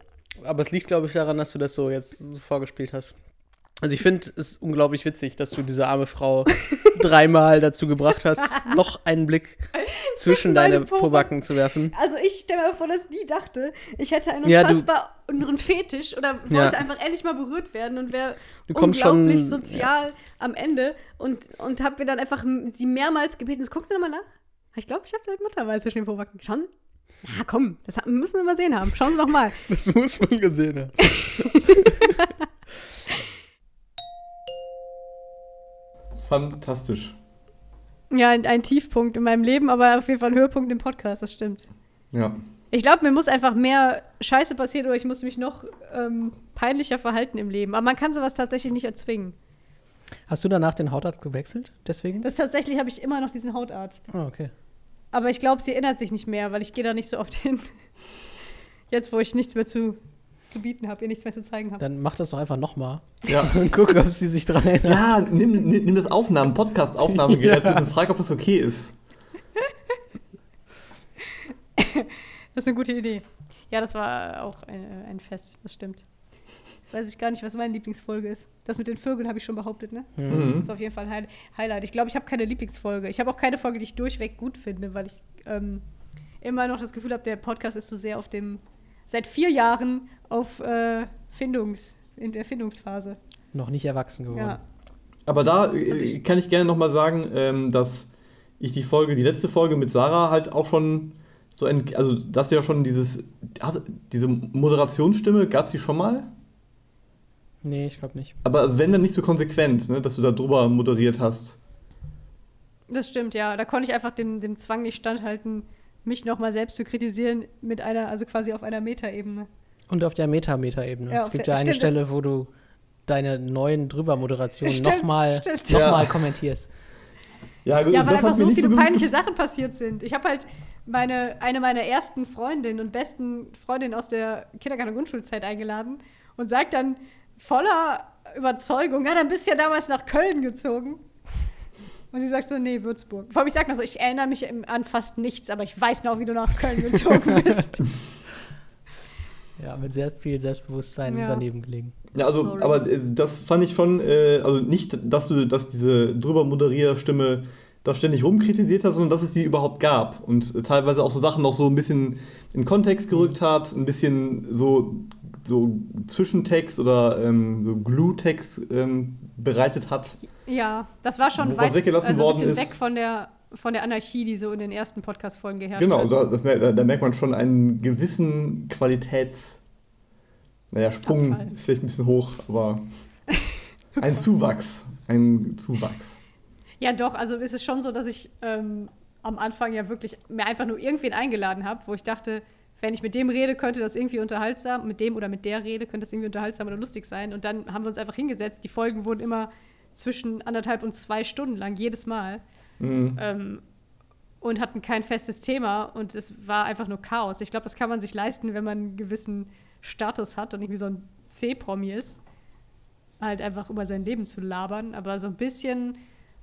Aber es liegt, glaube ich, daran, dass du das so jetzt so vorgespielt hast. Also ich finde es unglaublich witzig, dass du diese arme Frau dreimal dazu gebracht hast, noch einen Blick zwischen deine Pobacken. Zu werfen. Also ich stelle mir vor, dass die dachte, ich hätte einen Ja, du- unfassbar einen Fetisch oder wollte Ja. einfach endlich mal berührt werden und wäre unglaublich schon- sozial am Ende und, und habe mir dann einfach sie mehrmals gebeten, guckst du nochmal nach? Ich glaube, ich habe halt Muttermal zwischen den Pobacken. Schauen Sie. Ja, komm, das müssen wir mal sehen haben. Schauen Sie doch mal. Das muss man gesehen haben. Fantastisch. Ja, ein, ein Tiefpunkt in meinem Leben, aber auf jeden Fall ein Höhepunkt im Podcast, das stimmt. Ja. Ich glaube, mir muss einfach mehr Scheiße passieren oder ich muss mich noch ähm, peinlicher verhalten im Leben. Aber man kann sowas tatsächlich nicht erzwingen. Hast du danach den Hautarzt gewechselt? Deswegen? Das tatsächlich habe ich immer noch diesen Hautarzt. Ah, okay. Aber ich glaube, sie erinnert sich nicht mehr, weil ich gehe da nicht so oft hin. Jetzt, wo ich nichts mehr zu, zu bieten habe, ihr nichts mehr zu zeigen habe. Dann mach das doch einfach nochmal Ja. und guck, ob sie sich dran erinnert. Ja, nimm, nimm, nimm das Aufnahmen, Podcast-Aufnahmegerät mit und frag, ob das okay ist. Das ist eine gute Idee. Ja, das war auch ein, äh, ein Fest, das stimmt. Jetzt weiß ich gar nicht, was meine Lieblingsfolge ist. Das mit den Vögeln habe ich schon behauptet, ne? Mhm. Das ist auf jeden Fall ein Highlight- Highlight. Ich glaube, ich habe keine Lieblingsfolge. Ich habe auch keine Folge, die ich durchweg gut finde, weil ich ähm, immer noch das Gefühl habe, der Podcast ist so sehr auf dem, seit vier Jahren auf äh, Findungs, in der Findungsphase. Noch nicht erwachsen geworden. Ja. Aber da äh, Also ich- kann ich gerne nochmal sagen, ähm, dass ich die Folge, die letzte Folge mit Sarah halt auch schon so ein, also dass du ja schon dieses, diese Moderationsstimme, gab es die schon mal? Nee, ich glaube nicht. Aber also wenn dann nicht so konsequent, ne, dass du da drüber moderiert hast. Das stimmt, ja. Da konnte ich einfach dem, dem Zwang nicht standhalten, mich nochmal selbst zu kritisieren mit einer, also quasi auf einer Metaebene. Und auf der Meta-Meta-Ebene. Ja, es gibt der- ja eine stimmt, Stelle, wo du deine neuen Drüber-Moderationen nochmal noch Ja. mal kommentierst. Ja, gut, Ja, weil einfach so viele so peinliche Sachen passiert sind. Ich habe halt meine, eine meiner ersten Freundinnen und besten Freundinnen aus der Kindergarten- und Grundschulzeit eingeladen und sagt dann voller Überzeugung, ja, dann bist du ja damals nach Köln gezogen. Und sie sagt so, nee, Würzburg. Vor allem, ich sag noch so, ich erinnere mich an fast nichts, aber ich weiß noch, wie du nach Köln gezogen bist. Ja, mit sehr viel Selbstbewusstsein Ja. daneben gelegen. Ja, also, Sorry. aber äh, das fand ich schon, äh, also nicht, dass du, dass diese drüber Moderierstimme da ständig rumkritisiert hast, sondern dass es die überhaupt gab und teilweise auch so Sachen noch so ein bisschen in Kontext gerückt hat, ein bisschen so, so Zwischentext oder ähm, so Glue-Text ähm, bereitet hat. ja, das war schon weit, weggelassen also ein worden bisschen ist. weg von der, von der Anarchie, die so in den ersten Podcast-Folgen geherrscht Genau, hat. da, da, merkt man schon einen gewissen Qualitäts... Naja, Sprung Abfall. ist vielleicht ein bisschen hoch, aber ein Zuwachs. Ein Zuwachs. Ja, doch, also es ist schon so, dass ich ähm, am Anfang ja wirklich mir einfach nur irgendwen eingeladen habe, wo ich dachte, wenn ich mit dem rede, könnte das irgendwie unterhaltsam, mit dem oder mit der rede, könnte das irgendwie unterhaltsam oder lustig sein. Und dann haben wir uns einfach hingesetzt. Die Folgen wurden immer zwischen anderthalb und zwei Stunden lang, jedes Mal. Mhm. Ähm, und hatten kein festes Thema und es war einfach nur Chaos. Ich glaube, das kann man sich leisten, wenn man einen gewissen Status hat und irgendwie so ein C-Promi ist. Halt einfach über sein Leben zu labern, aber so ein bisschen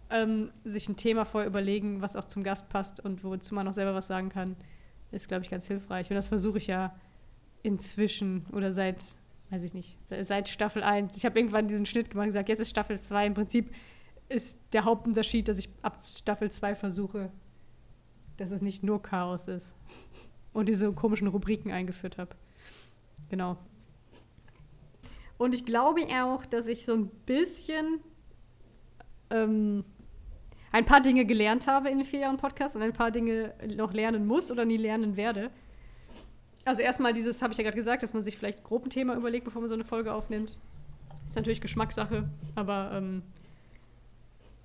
ähm, sich ein Thema vorher überlegen, was auch zum Gast passt und wozu man auch selber was sagen kann, ist, glaube ich, ganz hilfreich. Und das versuche ich ja inzwischen oder seit, weiß ich nicht, se- seit Staffel 1. Ich habe irgendwann diesen Schnitt gemacht und gesagt, jetzt ist Staffel 2. Im Prinzip ist der Hauptunterschied, dass ich ab Staffel 2 versuche, dass es nicht nur Chaos ist. Und diese komischen Rubriken eingeführt habe. Genau. Und ich glaube auch, dass ich so ein bisschen ähm, ein paar Dinge gelernt habe in den vier Jahren Podcast und ein paar Dinge noch lernen muss oder nie lernen werde. Also erstmal dieses, habe ich ja gerade gesagt, dass man sich vielleicht grob ein Thema überlegt, bevor man so eine Folge aufnimmt. Ist natürlich Geschmackssache, aber ähm,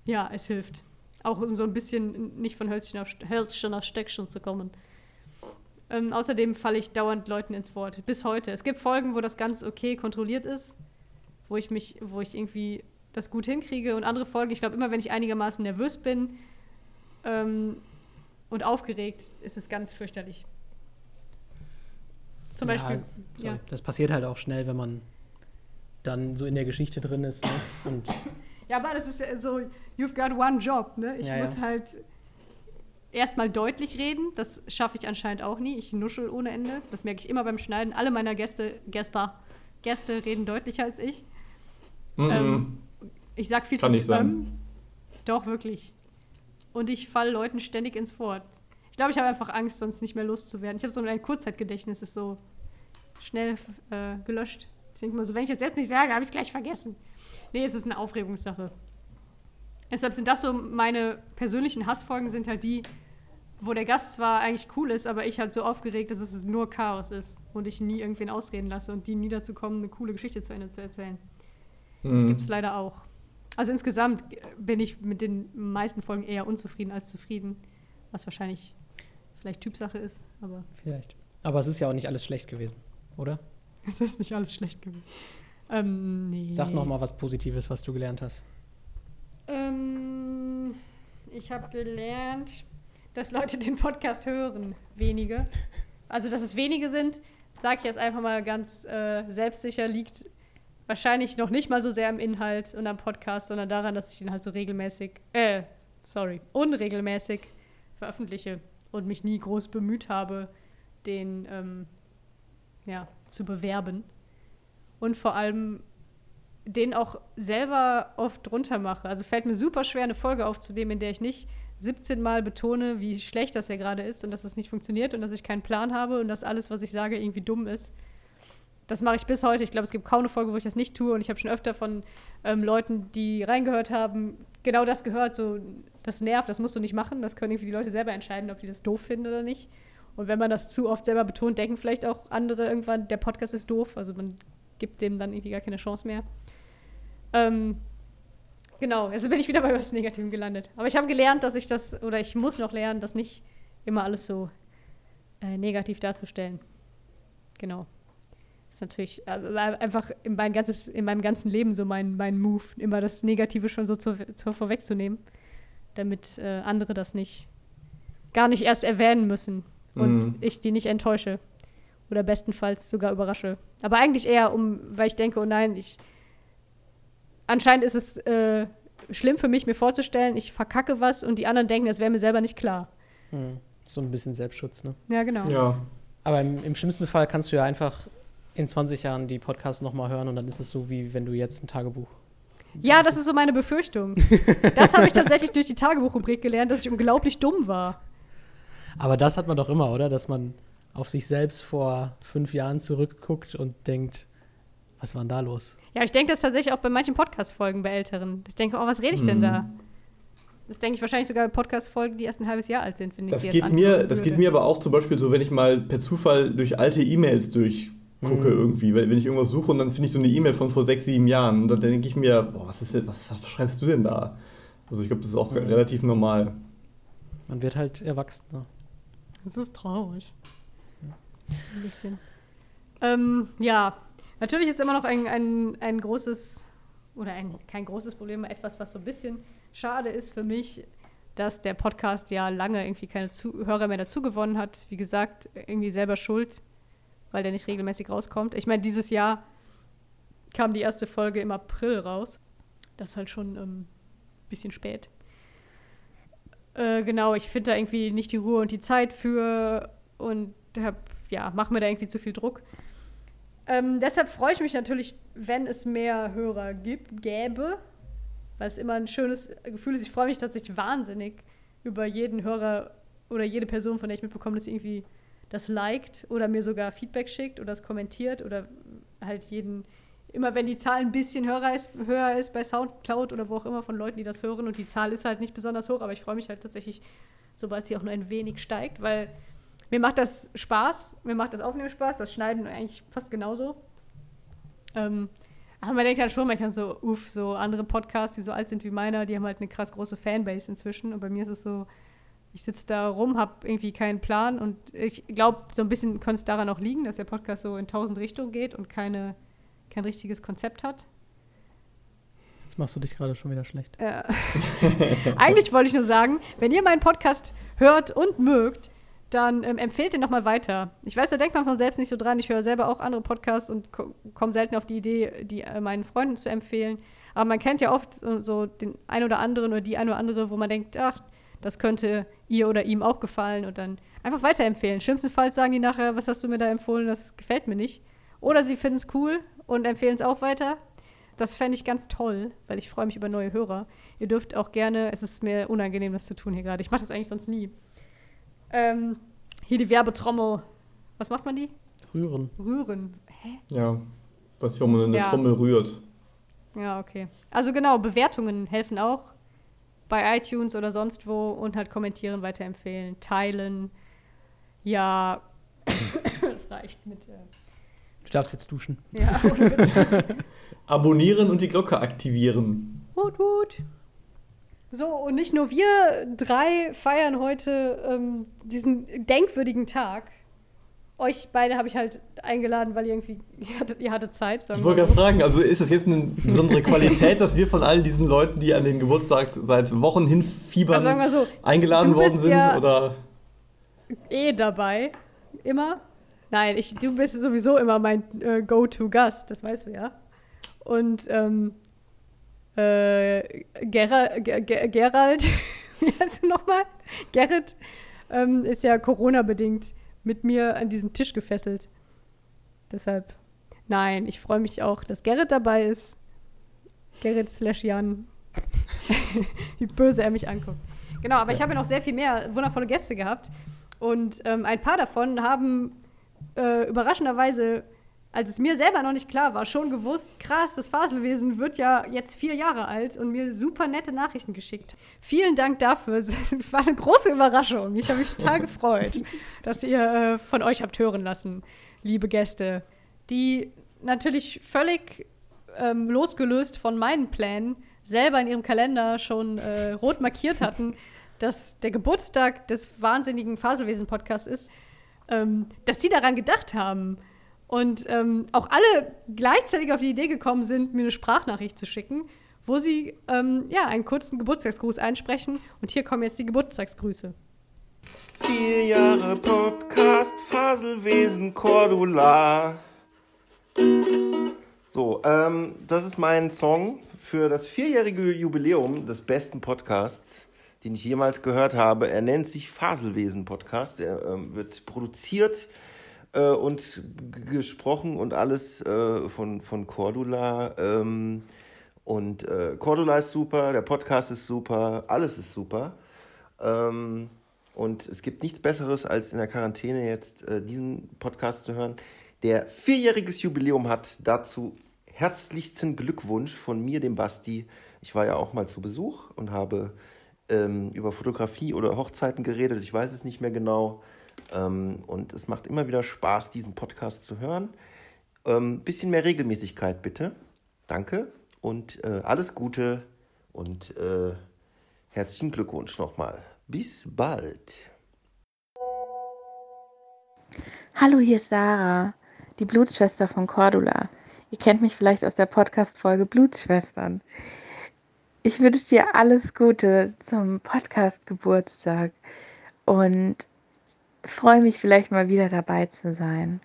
ja, es hilft. Auch um so ein bisschen nicht von Hölzchen auf, Hölzchen auf Steckchen zu kommen. Ähm, außerdem falle ich dauernd Leuten ins Wort. Bis heute. Es gibt Folgen, wo das ganz okay kontrolliert ist, wo ich mich, wo ich irgendwie das gut hinkriege. Und andere Folgen, ich glaube, immer wenn ich einigermaßen nervös bin ähm, und aufgeregt, ist es ganz fürchterlich. Zum Beispiel. sorry. Ja, Das passiert halt auch schnell, wenn man dann so in der Geschichte drin ist. Ne? Und ja, aber das ist ja so, you've got one job, ne? Ich Ja, muss ja. halt erstmal deutlich reden. Das schaffe ich anscheinend auch nie. Ich nuschel ohne Ende. Das merke ich immer beim Schneiden. Alle meiner Gäste, Gäste, Gäste reden deutlicher als ich. Mhm. Ähm, Ich sag viel Kann zu nicht viel. sein. Ähm, Doch, wirklich. Und ich falle Leuten ständig ins Wort. Ich glaube, ich habe einfach Angst, sonst nicht mehr loszuwerden. Ich habe so ein Kurzzeitgedächtnis, ist so schnell äh, gelöscht. Ich denke mal so, wenn ich das jetzt nicht sage, habe ich es gleich vergessen. Nee, es ist eine Aufregungssache. Deshalb sind das so meine persönlichen Hassfolgen, sind halt die, wo der Gast zwar eigentlich cool ist, aber ich halt so aufgeregt, dass es nur Chaos ist und ich nie irgendwen ausreden lasse und die nie dazu kommen, eine coole Geschichte zu Ende zu erzählen. Mhm. Gibt es leider auch. Also insgesamt bin ich mit den meisten Folgen eher unzufrieden als zufrieden, was wahrscheinlich vielleicht Typsache ist, aber vielleicht. Aber es ist ja auch nicht alles schlecht gewesen, oder? es ist nicht alles schlecht gewesen. Ähm, nee. Sag noch mal was Positives, was du gelernt hast. Ähm, ich habe gelernt, dass Leute den Podcast hören, wenige. Also, dass es wenige sind, sage ich jetzt einfach mal ganz äh, selbstsicher, liegt wahrscheinlich noch nicht mal so sehr am Inhalt und am Podcast, sondern daran, dass ich den halt so regelmäßig, äh, sorry, unregelmäßig veröffentliche und mich nie groß bemüht habe, den ähm, ja, zu bewerben. Und vor allem den auch selber oft drunter mache. Also fällt mir super schwer, eine Folge aufzunehmen, in der ich nicht 17 Mal betone, wie schlecht das ja gerade ist und dass das nicht funktioniert und dass ich keinen Plan habe und dass alles, was ich sage, irgendwie dumm ist. Das mache ich bis heute. Ich glaube, es gibt kaum eine Folge, wo ich das nicht tue. Und ich habe schon öfter von ähm, Leuten, die reingehört haben, genau das gehört. So, das nervt, das musst du nicht machen. Das können irgendwie die Leute selber entscheiden, ob die das doof finden oder nicht. Und wenn man das zu oft selber betont, denken vielleicht auch andere irgendwann, der Podcast ist doof. Also man gibt dem dann irgendwie gar keine Chance mehr. Ähm, genau, jetzt bin ich wieder bei was Negativem gelandet. Aber ich habe gelernt, dass ich das, oder ich muss noch lernen, das nicht immer alles so äh, negativ darzustellen. Genau. Das ist natürlich äh, einfach in, mein ganzes, in meinem ganzen Leben so mein, mein Move, immer das Negative schon so zu, zu vorwegzunehmen, damit äh, andere das nicht, gar nicht erst erwähnen müssen und Mhm. ich die nicht enttäusche oder bestenfalls sogar überrasche. Aber eigentlich eher, um, weil ich denke, oh nein, ich anscheinend ist es äh, schlimm für mich, mir vorzustellen, ich verkacke was und die anderen denken, das wäre mir selber nicht klar. Hm. So ein bisschen Selbstschutz, ne? Ja, genau. Ja. Aber im, im schlimmsten Fall kannst du ja einfach in 20 Jahren die Podcasts nochmal hören und dann ist es so, wie wenn du jetzt ein Tagebuch. Ja, das ist so meine Befürchtung. Das habe ich tatsächlich durch die Tagebuchrubrik gelernt, dass ich unglaublich dumm war. Aber das hat man doch immer, oder? Dass man auf sich selbst vor fünf Jahren zurückguckt und denkt, was war denn da los? Ja, ich denke das tatsächlich auch bei manchen Podcast-Folgen bei Älteren. Ich denke, oh, was rede ich denn Mhm. da? Das denke ich wahrscheinlich sogar bei Podcast-Folgen, die erst ein halbes Jahr alt sind, wenn ich Das sie jetzt geht, mir, das geht mir aber auch zum Beispiel so, wenn ich mal per Zufall durch alte E-Mails durchgucke Mhm. irgendwie. Wenn, wenn ich irgendwas suche und dann finde ich so eine E-Mail von vor sechs, sieben Jahren und dann denke ich mir, boah, was, ist denn, was, was schreibst du denn da? Also ich glaube, das ist auch Mhm. relativ normal. Man wird halt erwachsen. Ne? Das ist traurig. Ein bisschen. Ähm, ja, natürlich ist immer noch ein, ein, ein großes, oder ein, kein großes Problem, aber etwas, was so ein bisschen schade ist für mich, dass der Podcast ja lange irgendwie keine Zuhörer mehr dazu gewonnen hat. Wie gesagt, irgendwie selber schuld, weil der nicht regelmäßig rauskommt. Ich meine, dieses Jahr kam die erste Folge im April raus. Das ist halt schon ein ähm, bisschen spät. Äh, genau, ich finde da irgendwie nicht die Ruhe und die Zeit für und hab, ja, mach mir da irgendwie zu viel Druck. Ähm, deshalb freue ich mich natürlich, wenn es mehr Hörer gibt, gäbe, weil es immer ein schönes Gefühl ist. Ich freue mich tatsächlich wahnsinnig über jeden Hörer oder jede Person, von der ich mitbekomme, dass irgendwie das liked oder mir sogar Feedback schickt oder es kommentiert oder halt jeden, immer wenn die Zahl ein bisschen höher ist, höher ist bei Soundcloud oder wo auch immer von Leuten, die das hören und die Zahl ist halt nicht besonders hoch, aber ich freue mich halt tatsächlich, sobald sie auch nur ein wenig steigt, weil mir macht das Spaß, mir macht das Aufnehmen Spaß, das Schneiden eigentlich fast genauso. Ähm, aber man denkt halt schon manchmal so, uff, so andere Podcasts, die so alt sind wie meiner, die haben halt eine krass große Fanbase inzwischen und bei mir ist es so, Ich sitze da rum, habe irgendwie keinen Plan und ich glaube, so ein bisschen könnte es daran auch liegen, dass der Podcast so in tausend Richtungen geht und keine, kein richtiges Konzept hat. Jetzt machst du dich gerade schon wieder schlecht. Äh, eigentlich wollte ich nur sagen, wenn ihr meinen Podcast hört und mögt, dann ähm, empfehlt den nochmal weiter. Ich weiß, da denkt man von selbst nicht so dran. Ich höre selber auch andere Podcasts und ko komme selten auf die Idee, die äh, meinen Freunden zu empfehlen. Aber man kennt ja oft so, so den ein oder anderen oder die ein oder andere, wo man denkt, ach, das könnte ihr oder ihm auch gefallen und dann einfach weiterempfehlen. Schlimmstenfalls sagen die nachher, was hast du mir da empfohlen, das gefällt mir nicht. Oder sie finden es cool und empfehlen es auch weiter. Das fände ich ganz toll, weil ich freue mich über neue Hörer. Ihr dürft auch gerne, es ist mir unangenehm, das zu tun hier gerade. Ich mache das eigentlich sonst nie. Ähm, hier die Werbetrommel. Was macht man die? Rühren. Rühren. Hä? Ja. Was wie man eine Ja. Trommel rührt. Ja, okay. Also genau, Bewertungen helfen auch. Bei iTunes oder sonst wo und halt kommentieren, weiterempfehlen, teilen. Ja, das reicht mit. Äh, Du darfst jetzt duschen. ja. Abonnieren und die Glocke aktivieren. Wut, wut. So, und nicht nur wir drei feiern heute ähm, diesen denkwürdigen Tag. Euch beide habe ich halt eingeladen, weil ihr irgendwie, ihr hattet, ihr hattet Zeit. Ich wollte gerade fragen, also ist das jetzt eine besondere Qualität, dass wir von all diesen Leuten, die an den Geburtstag seit Wochen hinfiebern, Also so, eingeladen worden sind? ja- Oder eh dabei. Immer. Nein, ich, du bist sowieso immer mein äh, Go-To-Gast, das weißt du ja. Und ähm, äh, Gera, Ge Ge Gerald, wie heißt du nochmal? Gerrit ähm, ist ja Corona-bedingt mit mir an diesen Tisch gefesselt. Deshalb, nein, ich freue mich auch, dass Gerrit dabei ist. Gerrit slash Jan. wie böse er mich anguckt. Genau, aber ich habe ja noch sehr viel mehr wundervolle Gäste gehabt. Und ähm, ein paar davon haben äh, überraschenderweise, als es mir selber noch nicht klar war, schon gewusst, krass, das Faselwesen wird ja jetzt vier Jahre alt und mir super nette Nachrichten geschickt. Vielen Dank dafür. Es war eine große Überraschung. Ich habe mich total gefreut, dass ihr äh, von euch habt hören lassen, liebe Gäste, die natürlich völlig ähm, losgelöst von meinen Plänen selber in ihrem Kalender schon äh, rot markiert hatten, dass der Geburtstag des wahnsinnigen Faselwesen-Podcasts ist, ähm, dass die daran gedacht haben und ähm, auch alle gleichzeitig auf die Idee gekommen sind, mir eine Sprachnachricht zu schicken, wo sie ähm, ja einen kurzen Geburtstagsgruß einsprechen. Und hier kommen jetzt die Geburtstagsgrüße. Vier Jahre Podcast, Faselwesen, Cordula. So, ähm, das ist mein Song für das vierjährige Jubiläum des besten Podcasts, den ich jemals gehört habe. Er nennt sich Faselwesen Podcast. Er ähm, wird produziert äh, und gesprochen und alles äh, von, von Cordula. Ähm, und äh, Cordula ist super, der Podcast ist super, alles ist super. Ähm, und es gibt nichts Besseres, als in der Quarantäne jetzt äh, diesen Podcast zu hören, der vierjähriges Jubiläum hat. Dazu herzlichsten Glückwunsch von mir, dem Basti. Ich war ja auch mal zu Besuch und habe ähm, über Fotografie oder Hochzeiten geredet. Ich weiß es nicht mehr genau. Ähm, und es macht immer wieder Spaß, diesen Podcast zu hören. Ähm, bisschen mehr Regelmäßigkeit bitte. Danke und äh, alles Gute und äh, herzlichen Glückwunsch nochmal. Bis bald. Hallo, hier ist Sarah, die Blutsschwester von Cordula. Ihr kennt mich vielleicht aus der Podcast-Folge Blutsschwestern. Ich wünsche dir alles Gute zum Podcast-Geburtstag und freue mich vielleicht mal wieder dabei zu sein.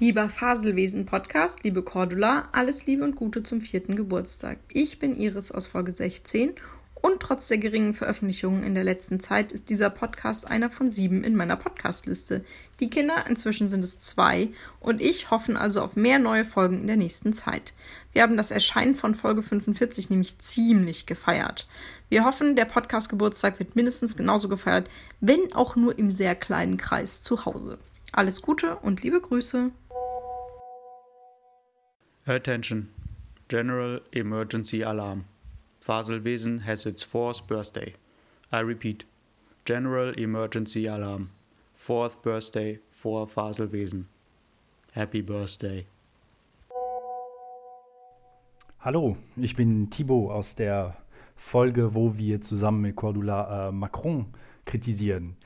Lieber Faselwesen-Podcast, liebe Cordula, alles Liebe und Gute zum vierten Geburtstag. Ich bin Iris aus Folge 16 und trotz der geringen Veröffentlichungen in der letzten Zeit ist dieser Podcast einer von sieben in meiner Podcastliste. Die Kinder, inzwischen sind es zwei und ich hoffen also auf mehr neue Folgen in der nächsten Zeit. Wir haben das Erscheinen von Folge 45 nämlich ziemlich gefeiert. Wir hoffen, der Podcast-Geburtstag wird mindestens genauso gefeiert, wenn auch nur im sehr kleinen Kreis zu Hause. Alles Gute und liebe Grüße. Attention. General Emergency Alarm. Faselwesen has its fourth birthday. I repeat. General Emergency Alarm. Fourth birthday for Faselwesen. Happy Birthday. Hallo, ich bin Thibaut aus der Folge, wo wir zusammen mit Cordula äh, Macron kritisieren.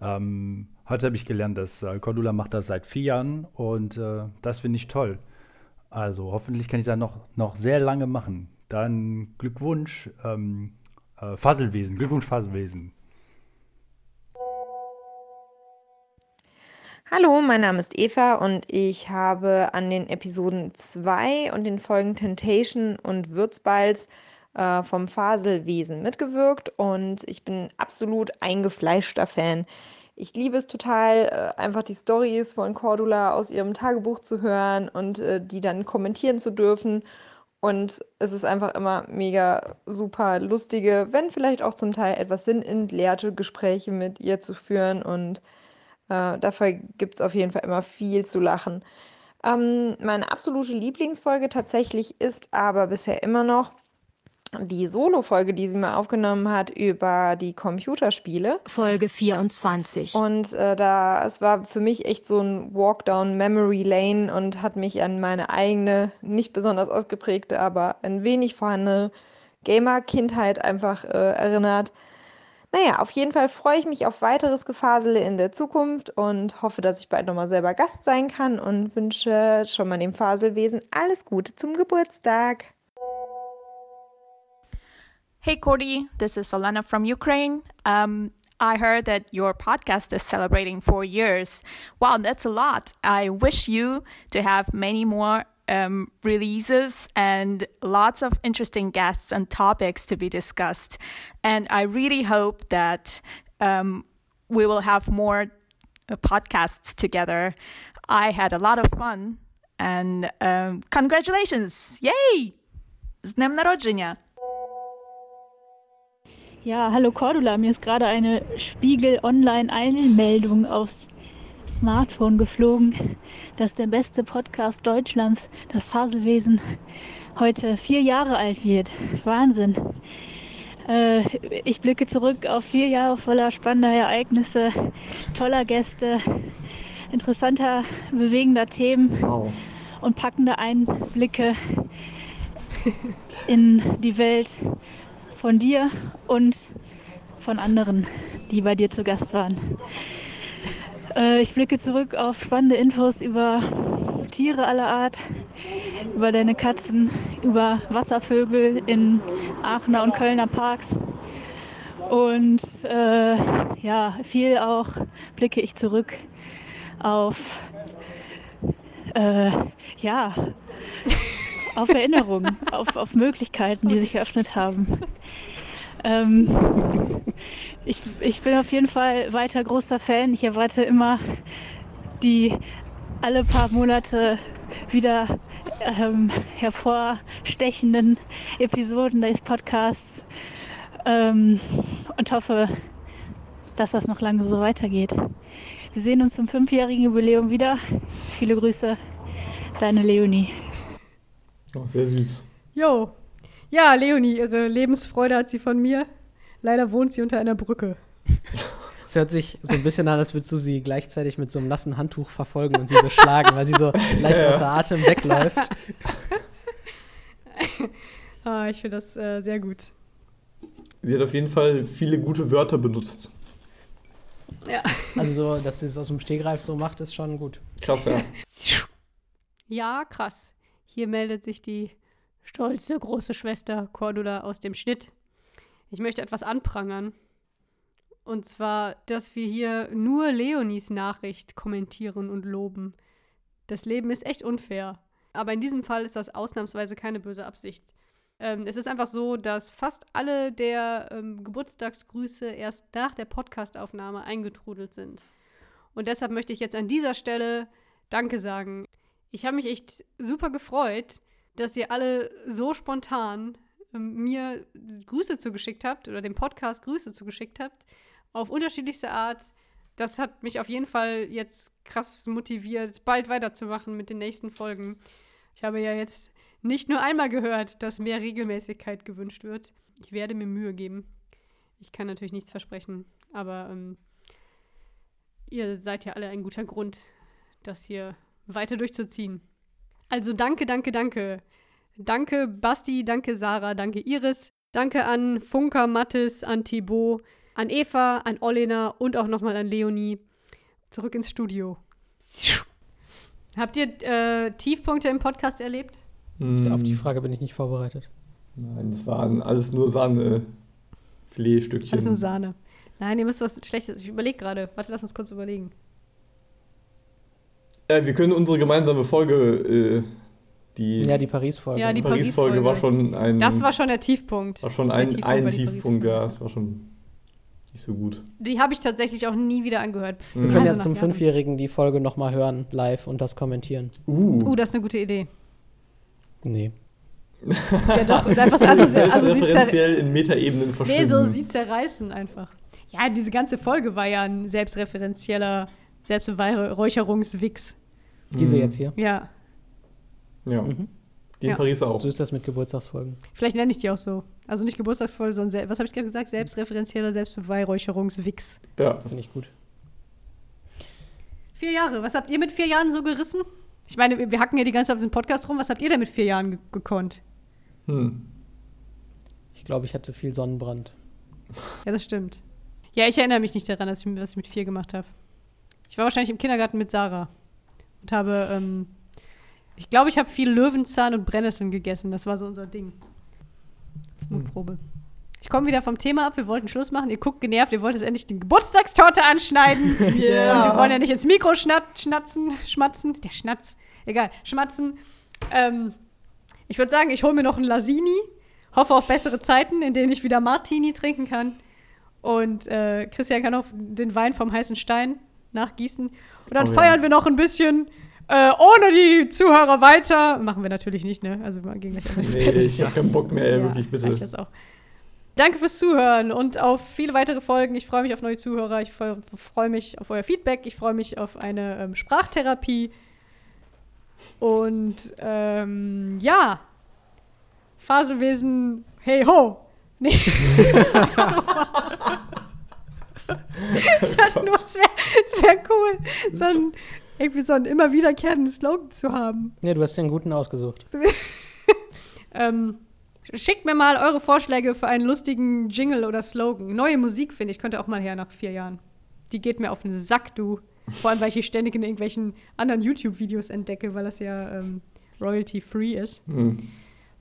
Ähm, heute habe ich gelernt, dass äh, Cordula macht das seit vier Jahren und äh, das finde ich toll. Also hoffentlich kann ich das noch, noch sehr lange machen. Dann Glückwunsch, ähm, äh, Faselwesen, Glückwunsch Faselwesen. Hallo, mein Name ist Eva und ich habe an den Episoden 2 und den Folgen Temptation und Würzbalz äh, vom Faselwesen mitgewirkt und ich bin absolut eingefleischter Fan. Ich liebe es total, äh, einfach die Stories von Cordula aus ihrem Tagebuch zu hören und äh, die dann kommentieren zu dürfen. Und es ist einfach immer mega super lustige, wenn vielleicht auch zum Teil etwas sinnentleerte Gespräche mit ihr zu führen. Und äh, dafür gibt es auf jeden Fall immer viel zu lachen. Ähm, meine absolute Lieblingsfolge tatsächlich ist aber bisher immer noch die Solo-Folge, die sie mal aufgenommen hat über die Computerspiele. Folge 24. Und äh, da, es war für mich echt so ein Walk down Memory Lane und hat mich an meine eigene, nicht besonders ausgeprägte, aber ein wenig vorhandene Gamer-Kindheit einfach äh, erinnert. Naja, auf jeden Fall freue ich mich auf weiteres Gefasele in der Zukunft und hoffe, dass ich bald nochmal selber Gast sein kann und wünsche schon mal dem Faselwesen alles Gute zum Geburtstag. Hey, Cordy, this is Olena from Ukraine. Um, I heard that your podcast is celebrating four years. Wow, that's a lot. I wish you to have many more um, releases and lots of interesting guests and topics to be discussed. And I really hope that um, we will have more uh, podcasts together. I had a lot of fun and um, congratulations! Yay! Z dnem narodzenia! Ja, hallo Cordula, mir ist gerade eine Spiegel Online-Eilmeldung aufs Smartphone geflogen, dass der beste Podcast Deutschlands, das Faselwesen, heute vier Jahre alt wird. Wahnsinn. Äh, ich blicke zurück auf vier Jahre voller spannender Ereignisse, toller Gäste, interessanter, bewegender Themen Wow. und packende Einblicke in die Welt von dir und von anderen, die bei dir zu Gast waren. Äh, ich blicke zurück auf spannende Infos über Tiere aller Art, über deine Katzen, über Wasservögel in Aachener und Kölner Parks. Und äh, ja, viel auch blicke ich zurück auf äh, ja, auf Erinnerungen, auf, auf Möglichkeiten, die sich eröffnet haben. Ähm, ich, ich bin auf jeden Fall weiter großer Fan. Ich erwarte immer die alle paar Monate wieder ähm, hervorstechenden Episoden des Podcasts ähm, und hoffe, dass das noch lange so weitergeht. Wir sehen uns zum fünfjährigen Jubiläum wieder. Viele Grüße, deine Leonie. Oh, sehr süß. Jo. Ja, Leonie, ihre Lebensfreude hat sie von mir. Leider wohnt sie unter einer Brücke. Es hört sich so ein bisschen an, als würdest du sie gleichzeitig mit so einem nassen Handtuch verfolgen und sie so schlagen, weil sie so leicht Ja. außer Atem wegläuft. ah, ich finde das äh, sehr gut. Sie hat auf jeden Fall viele gute Wörter benutzt. Ja. Also so, dass sie es aus dem Stegreif so macht, ist schon gut. Krass, ja. Ja, krass. Hier meldet sich die stolze große Schwester Cordula aus dem Schnitt. Ich möchte etwas anprangern. Und zwar, dass wir hier nur Leonies Nachricht kommentieren und loben. Das Leben ist echt unfair. Aber in diesem Fall ist das ausnahmsweise keine böse Absicht. Ähm, es ist einfach so, dass fast alle der ähm, Geburtstagsgrüße erst nach der Podcastaufnahme eingetrudelt sind. Und deshalb möchte ich jetzt an dieser Stelle Danke sagen. Ich habe mich echt super gefreut, dass ihr alle so spontan ähm, mir Grüße zugeschickt habt oder dem Podcast Grüße zugeschickt habt. Auf unterschiedlichste Art. Das hat mich auf jeden Fall jetzt krass motiviert, bald weiterzumachen mit den nächsten Folgen. Ich habe ja jetzt nicht nur einmal gehört, dass mehr Regelmäßigkeit gewünscht wird. Ich werde mir Mühe geben. Ich kann natürlich nichts versprechen, aber ähm, ihr seid ja alle ein guter Grund, das hier weiter durchzuziehen. Also danke, danke, danke. Danke Basti, danke Sarah, danke Iris, Danke an Funker, Mattes, an Thibaut, an Eva, an Olena und auch nochmal an Leonie. Zurück ins Studio. Habt ihr äh, Tiefpunkte im Podcast erlebt? Hm, Auf die Frage bin ich nicht vorbereitet. Nein, das waren alles nur Sahne Filetstückchen. Alles nur Sahne. Nein, ihr müsst was Schlechtes. Ich überlege gerade. Warte, lass uns kurz überlegen. Äh, wir können unsere gemeinsame Folge, äh, die, Ja, die Paris-Folge. Ja, die Paris-Folge war schon ein. Das war schon der Tiefpunkt. war schon Der ein, Tiefpunkt ein Tiefpunkt, ja. Das war schon nicht so gut. Die habe ich tatsächlich auch nie wieder angehört. Wir Mhm. können ja Also zum. Fünfjährigen die Folge nochmal hören, live und das kommentieren. Uh. Uh, das ist eine gute Idee. Nee. Ja, doch. Einfach, also, also Referenziell in Metaebenen verschwinden. nee, so sie zerreißen einfach. Ja, diese ganze Folge war ja ein selbstreferenzieller Selbstbeweihräucherungswix. Diese Mhm. jetzt hier. Ja, Ja. Mhm. Die in Ja. Paris auch. So ist das mit Geburtstagsfolgen. vielleicht nenne ich die auch so. Also nicht Geburtstagsfolge, sondern, was habe ich gerade gesagt? Selbstreferenzieller Selbstbeweihräucherungswix. Ja. Finde ich gut. Vier Jahre. Was habt ihr mit vier Jahren so gerissen? Ich meine, wir wir hacken ja die ganze Zeit auf diesem Podcast rum. Was habt ihr denn mit vier Jahren ge gekonnt? Hm. Ich glaube, ich hatte viel Sonnenbrand. Ja, das stimmt. Ja, ich erinnere mich nicht daran, dass ich, was ich mit vier gemacht habe. Ich war wahrscheinlich im Kindergarten mit Sarah und habe, ähm, ich glaube, ich habe viel Löwenzahn und Brennnesseln gegessen. Das war so unser Ding. Das Mutprobe. Ich komme wieder vom Thema ab. Wir wollten Schluss machen. Ihr guckt genervt. Ihr wollt jetzt endlich die Geburtstagstorte anschneiden. Yeah. Und wir wollen ja nicht ins Mikro schnat schnatzen, schmatzen. Der Schnatz. Egal, schmatzen. Ähm, ich würde sagen, ich hole mir noch ein Lasini. Hoffe auf bessere Zeiten, in denen ich wieder Martini trinken kann. Und äh, Christian kann auch den Wein vom heißen Stein nachgießen. Und dann Oh ja. feiern wir noch ein bisschen äh, ohne die Zuhörer weiter. Machen wir natürlich nicht, ne? Also wir gehen gleich ins Nee, Bett. ich hab keinen Bock mehr, ey, Ja, wirklich, bitte. reicht das auch. Danke fürs Zuhören und auf viele weitere Folgen. Ich freue mich auf neue Zuhörer. Ich freue freu mich auf euer Feedback. Ich freue mich auf eine ähm, Sprachtherapie. Und ähm, ja, Faselwesen, hey ho! Nee. ich dachte nur, es wäre wär cool, so einen, irgendwie so einen immer wiederkehrenden Slogan zu haben. Ja, du hast den guten ausgesucht. ähm, schickt mir mal eure Vorschläge für einen lustigen Jingle oder Slogan. Neue Musik, finde ich, könnte auch mal her nach vier Jahren. Die geht mir auf den Sack, du. Vor allem, weil ich die ständig in irgendwelchen anderen YouTube-Videos entdecke, weil das ja ähm, royalty-free ist. Hm.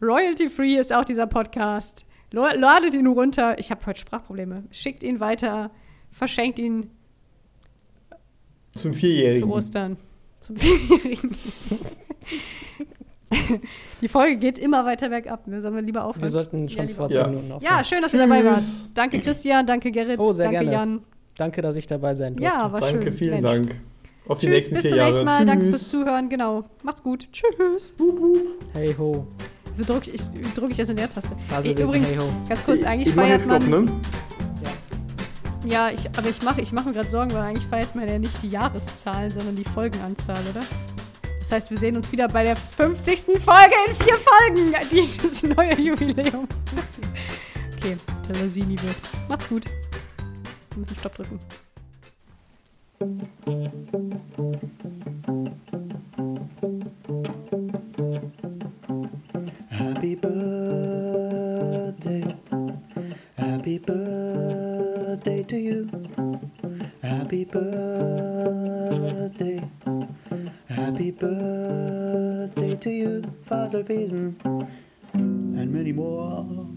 Royalty-free ist auch dieser Podcast. Ladet ihn runter. Ich habe heute Sprachprobleme. Schickt ihn weiter. Verschenkt ihn Zum zu Vierjährigen. Ostern. Zum Vierjährigen. Die Folge geht immer weiter bergab. Ne? Sollen wir lieber aufhören? Wir sollten schon lieber vor aufhören. zehn Minuten aufhören. Ja, schön, dass ihr dabei wart. Danke Christian, danke Gerrit, Oh, sehr danke gerne. Jan. Danke, dass ich dabei sein durfte. Ja, war schön. Danke, vielen Mensch. Dank. Auf die Tschüss, nächsten bis vier zum Jahre. nächsten Mal. Tschüss. Danke fürs Zuhören. Genau. Macht's gut. Tschüss. Hey ho. So drücke ich, drück ich das in der Taste. Also Ey, Übrigens, hey ganz kurz, eigentlich ich mach feiert jetzt Stopp, man. ne? Ja, ich, aber ich mache ich mach mir gerade Sorgen, weil eigentlich feiert man ja nicht die Jahreszahlen, sondern die Folgenanzahl, oder? Das heißt, wir sehen uns wieder bei der 50. Folge in vier Folgen. Dieses neue Jubiläum. Okay, der Lasini wird. Macht's gut. Wir müssen Stopp drücken. Happy birthday. Happy birthday to you. Happy birthday. Happy birthday to you, Father Faselwesen. And many more.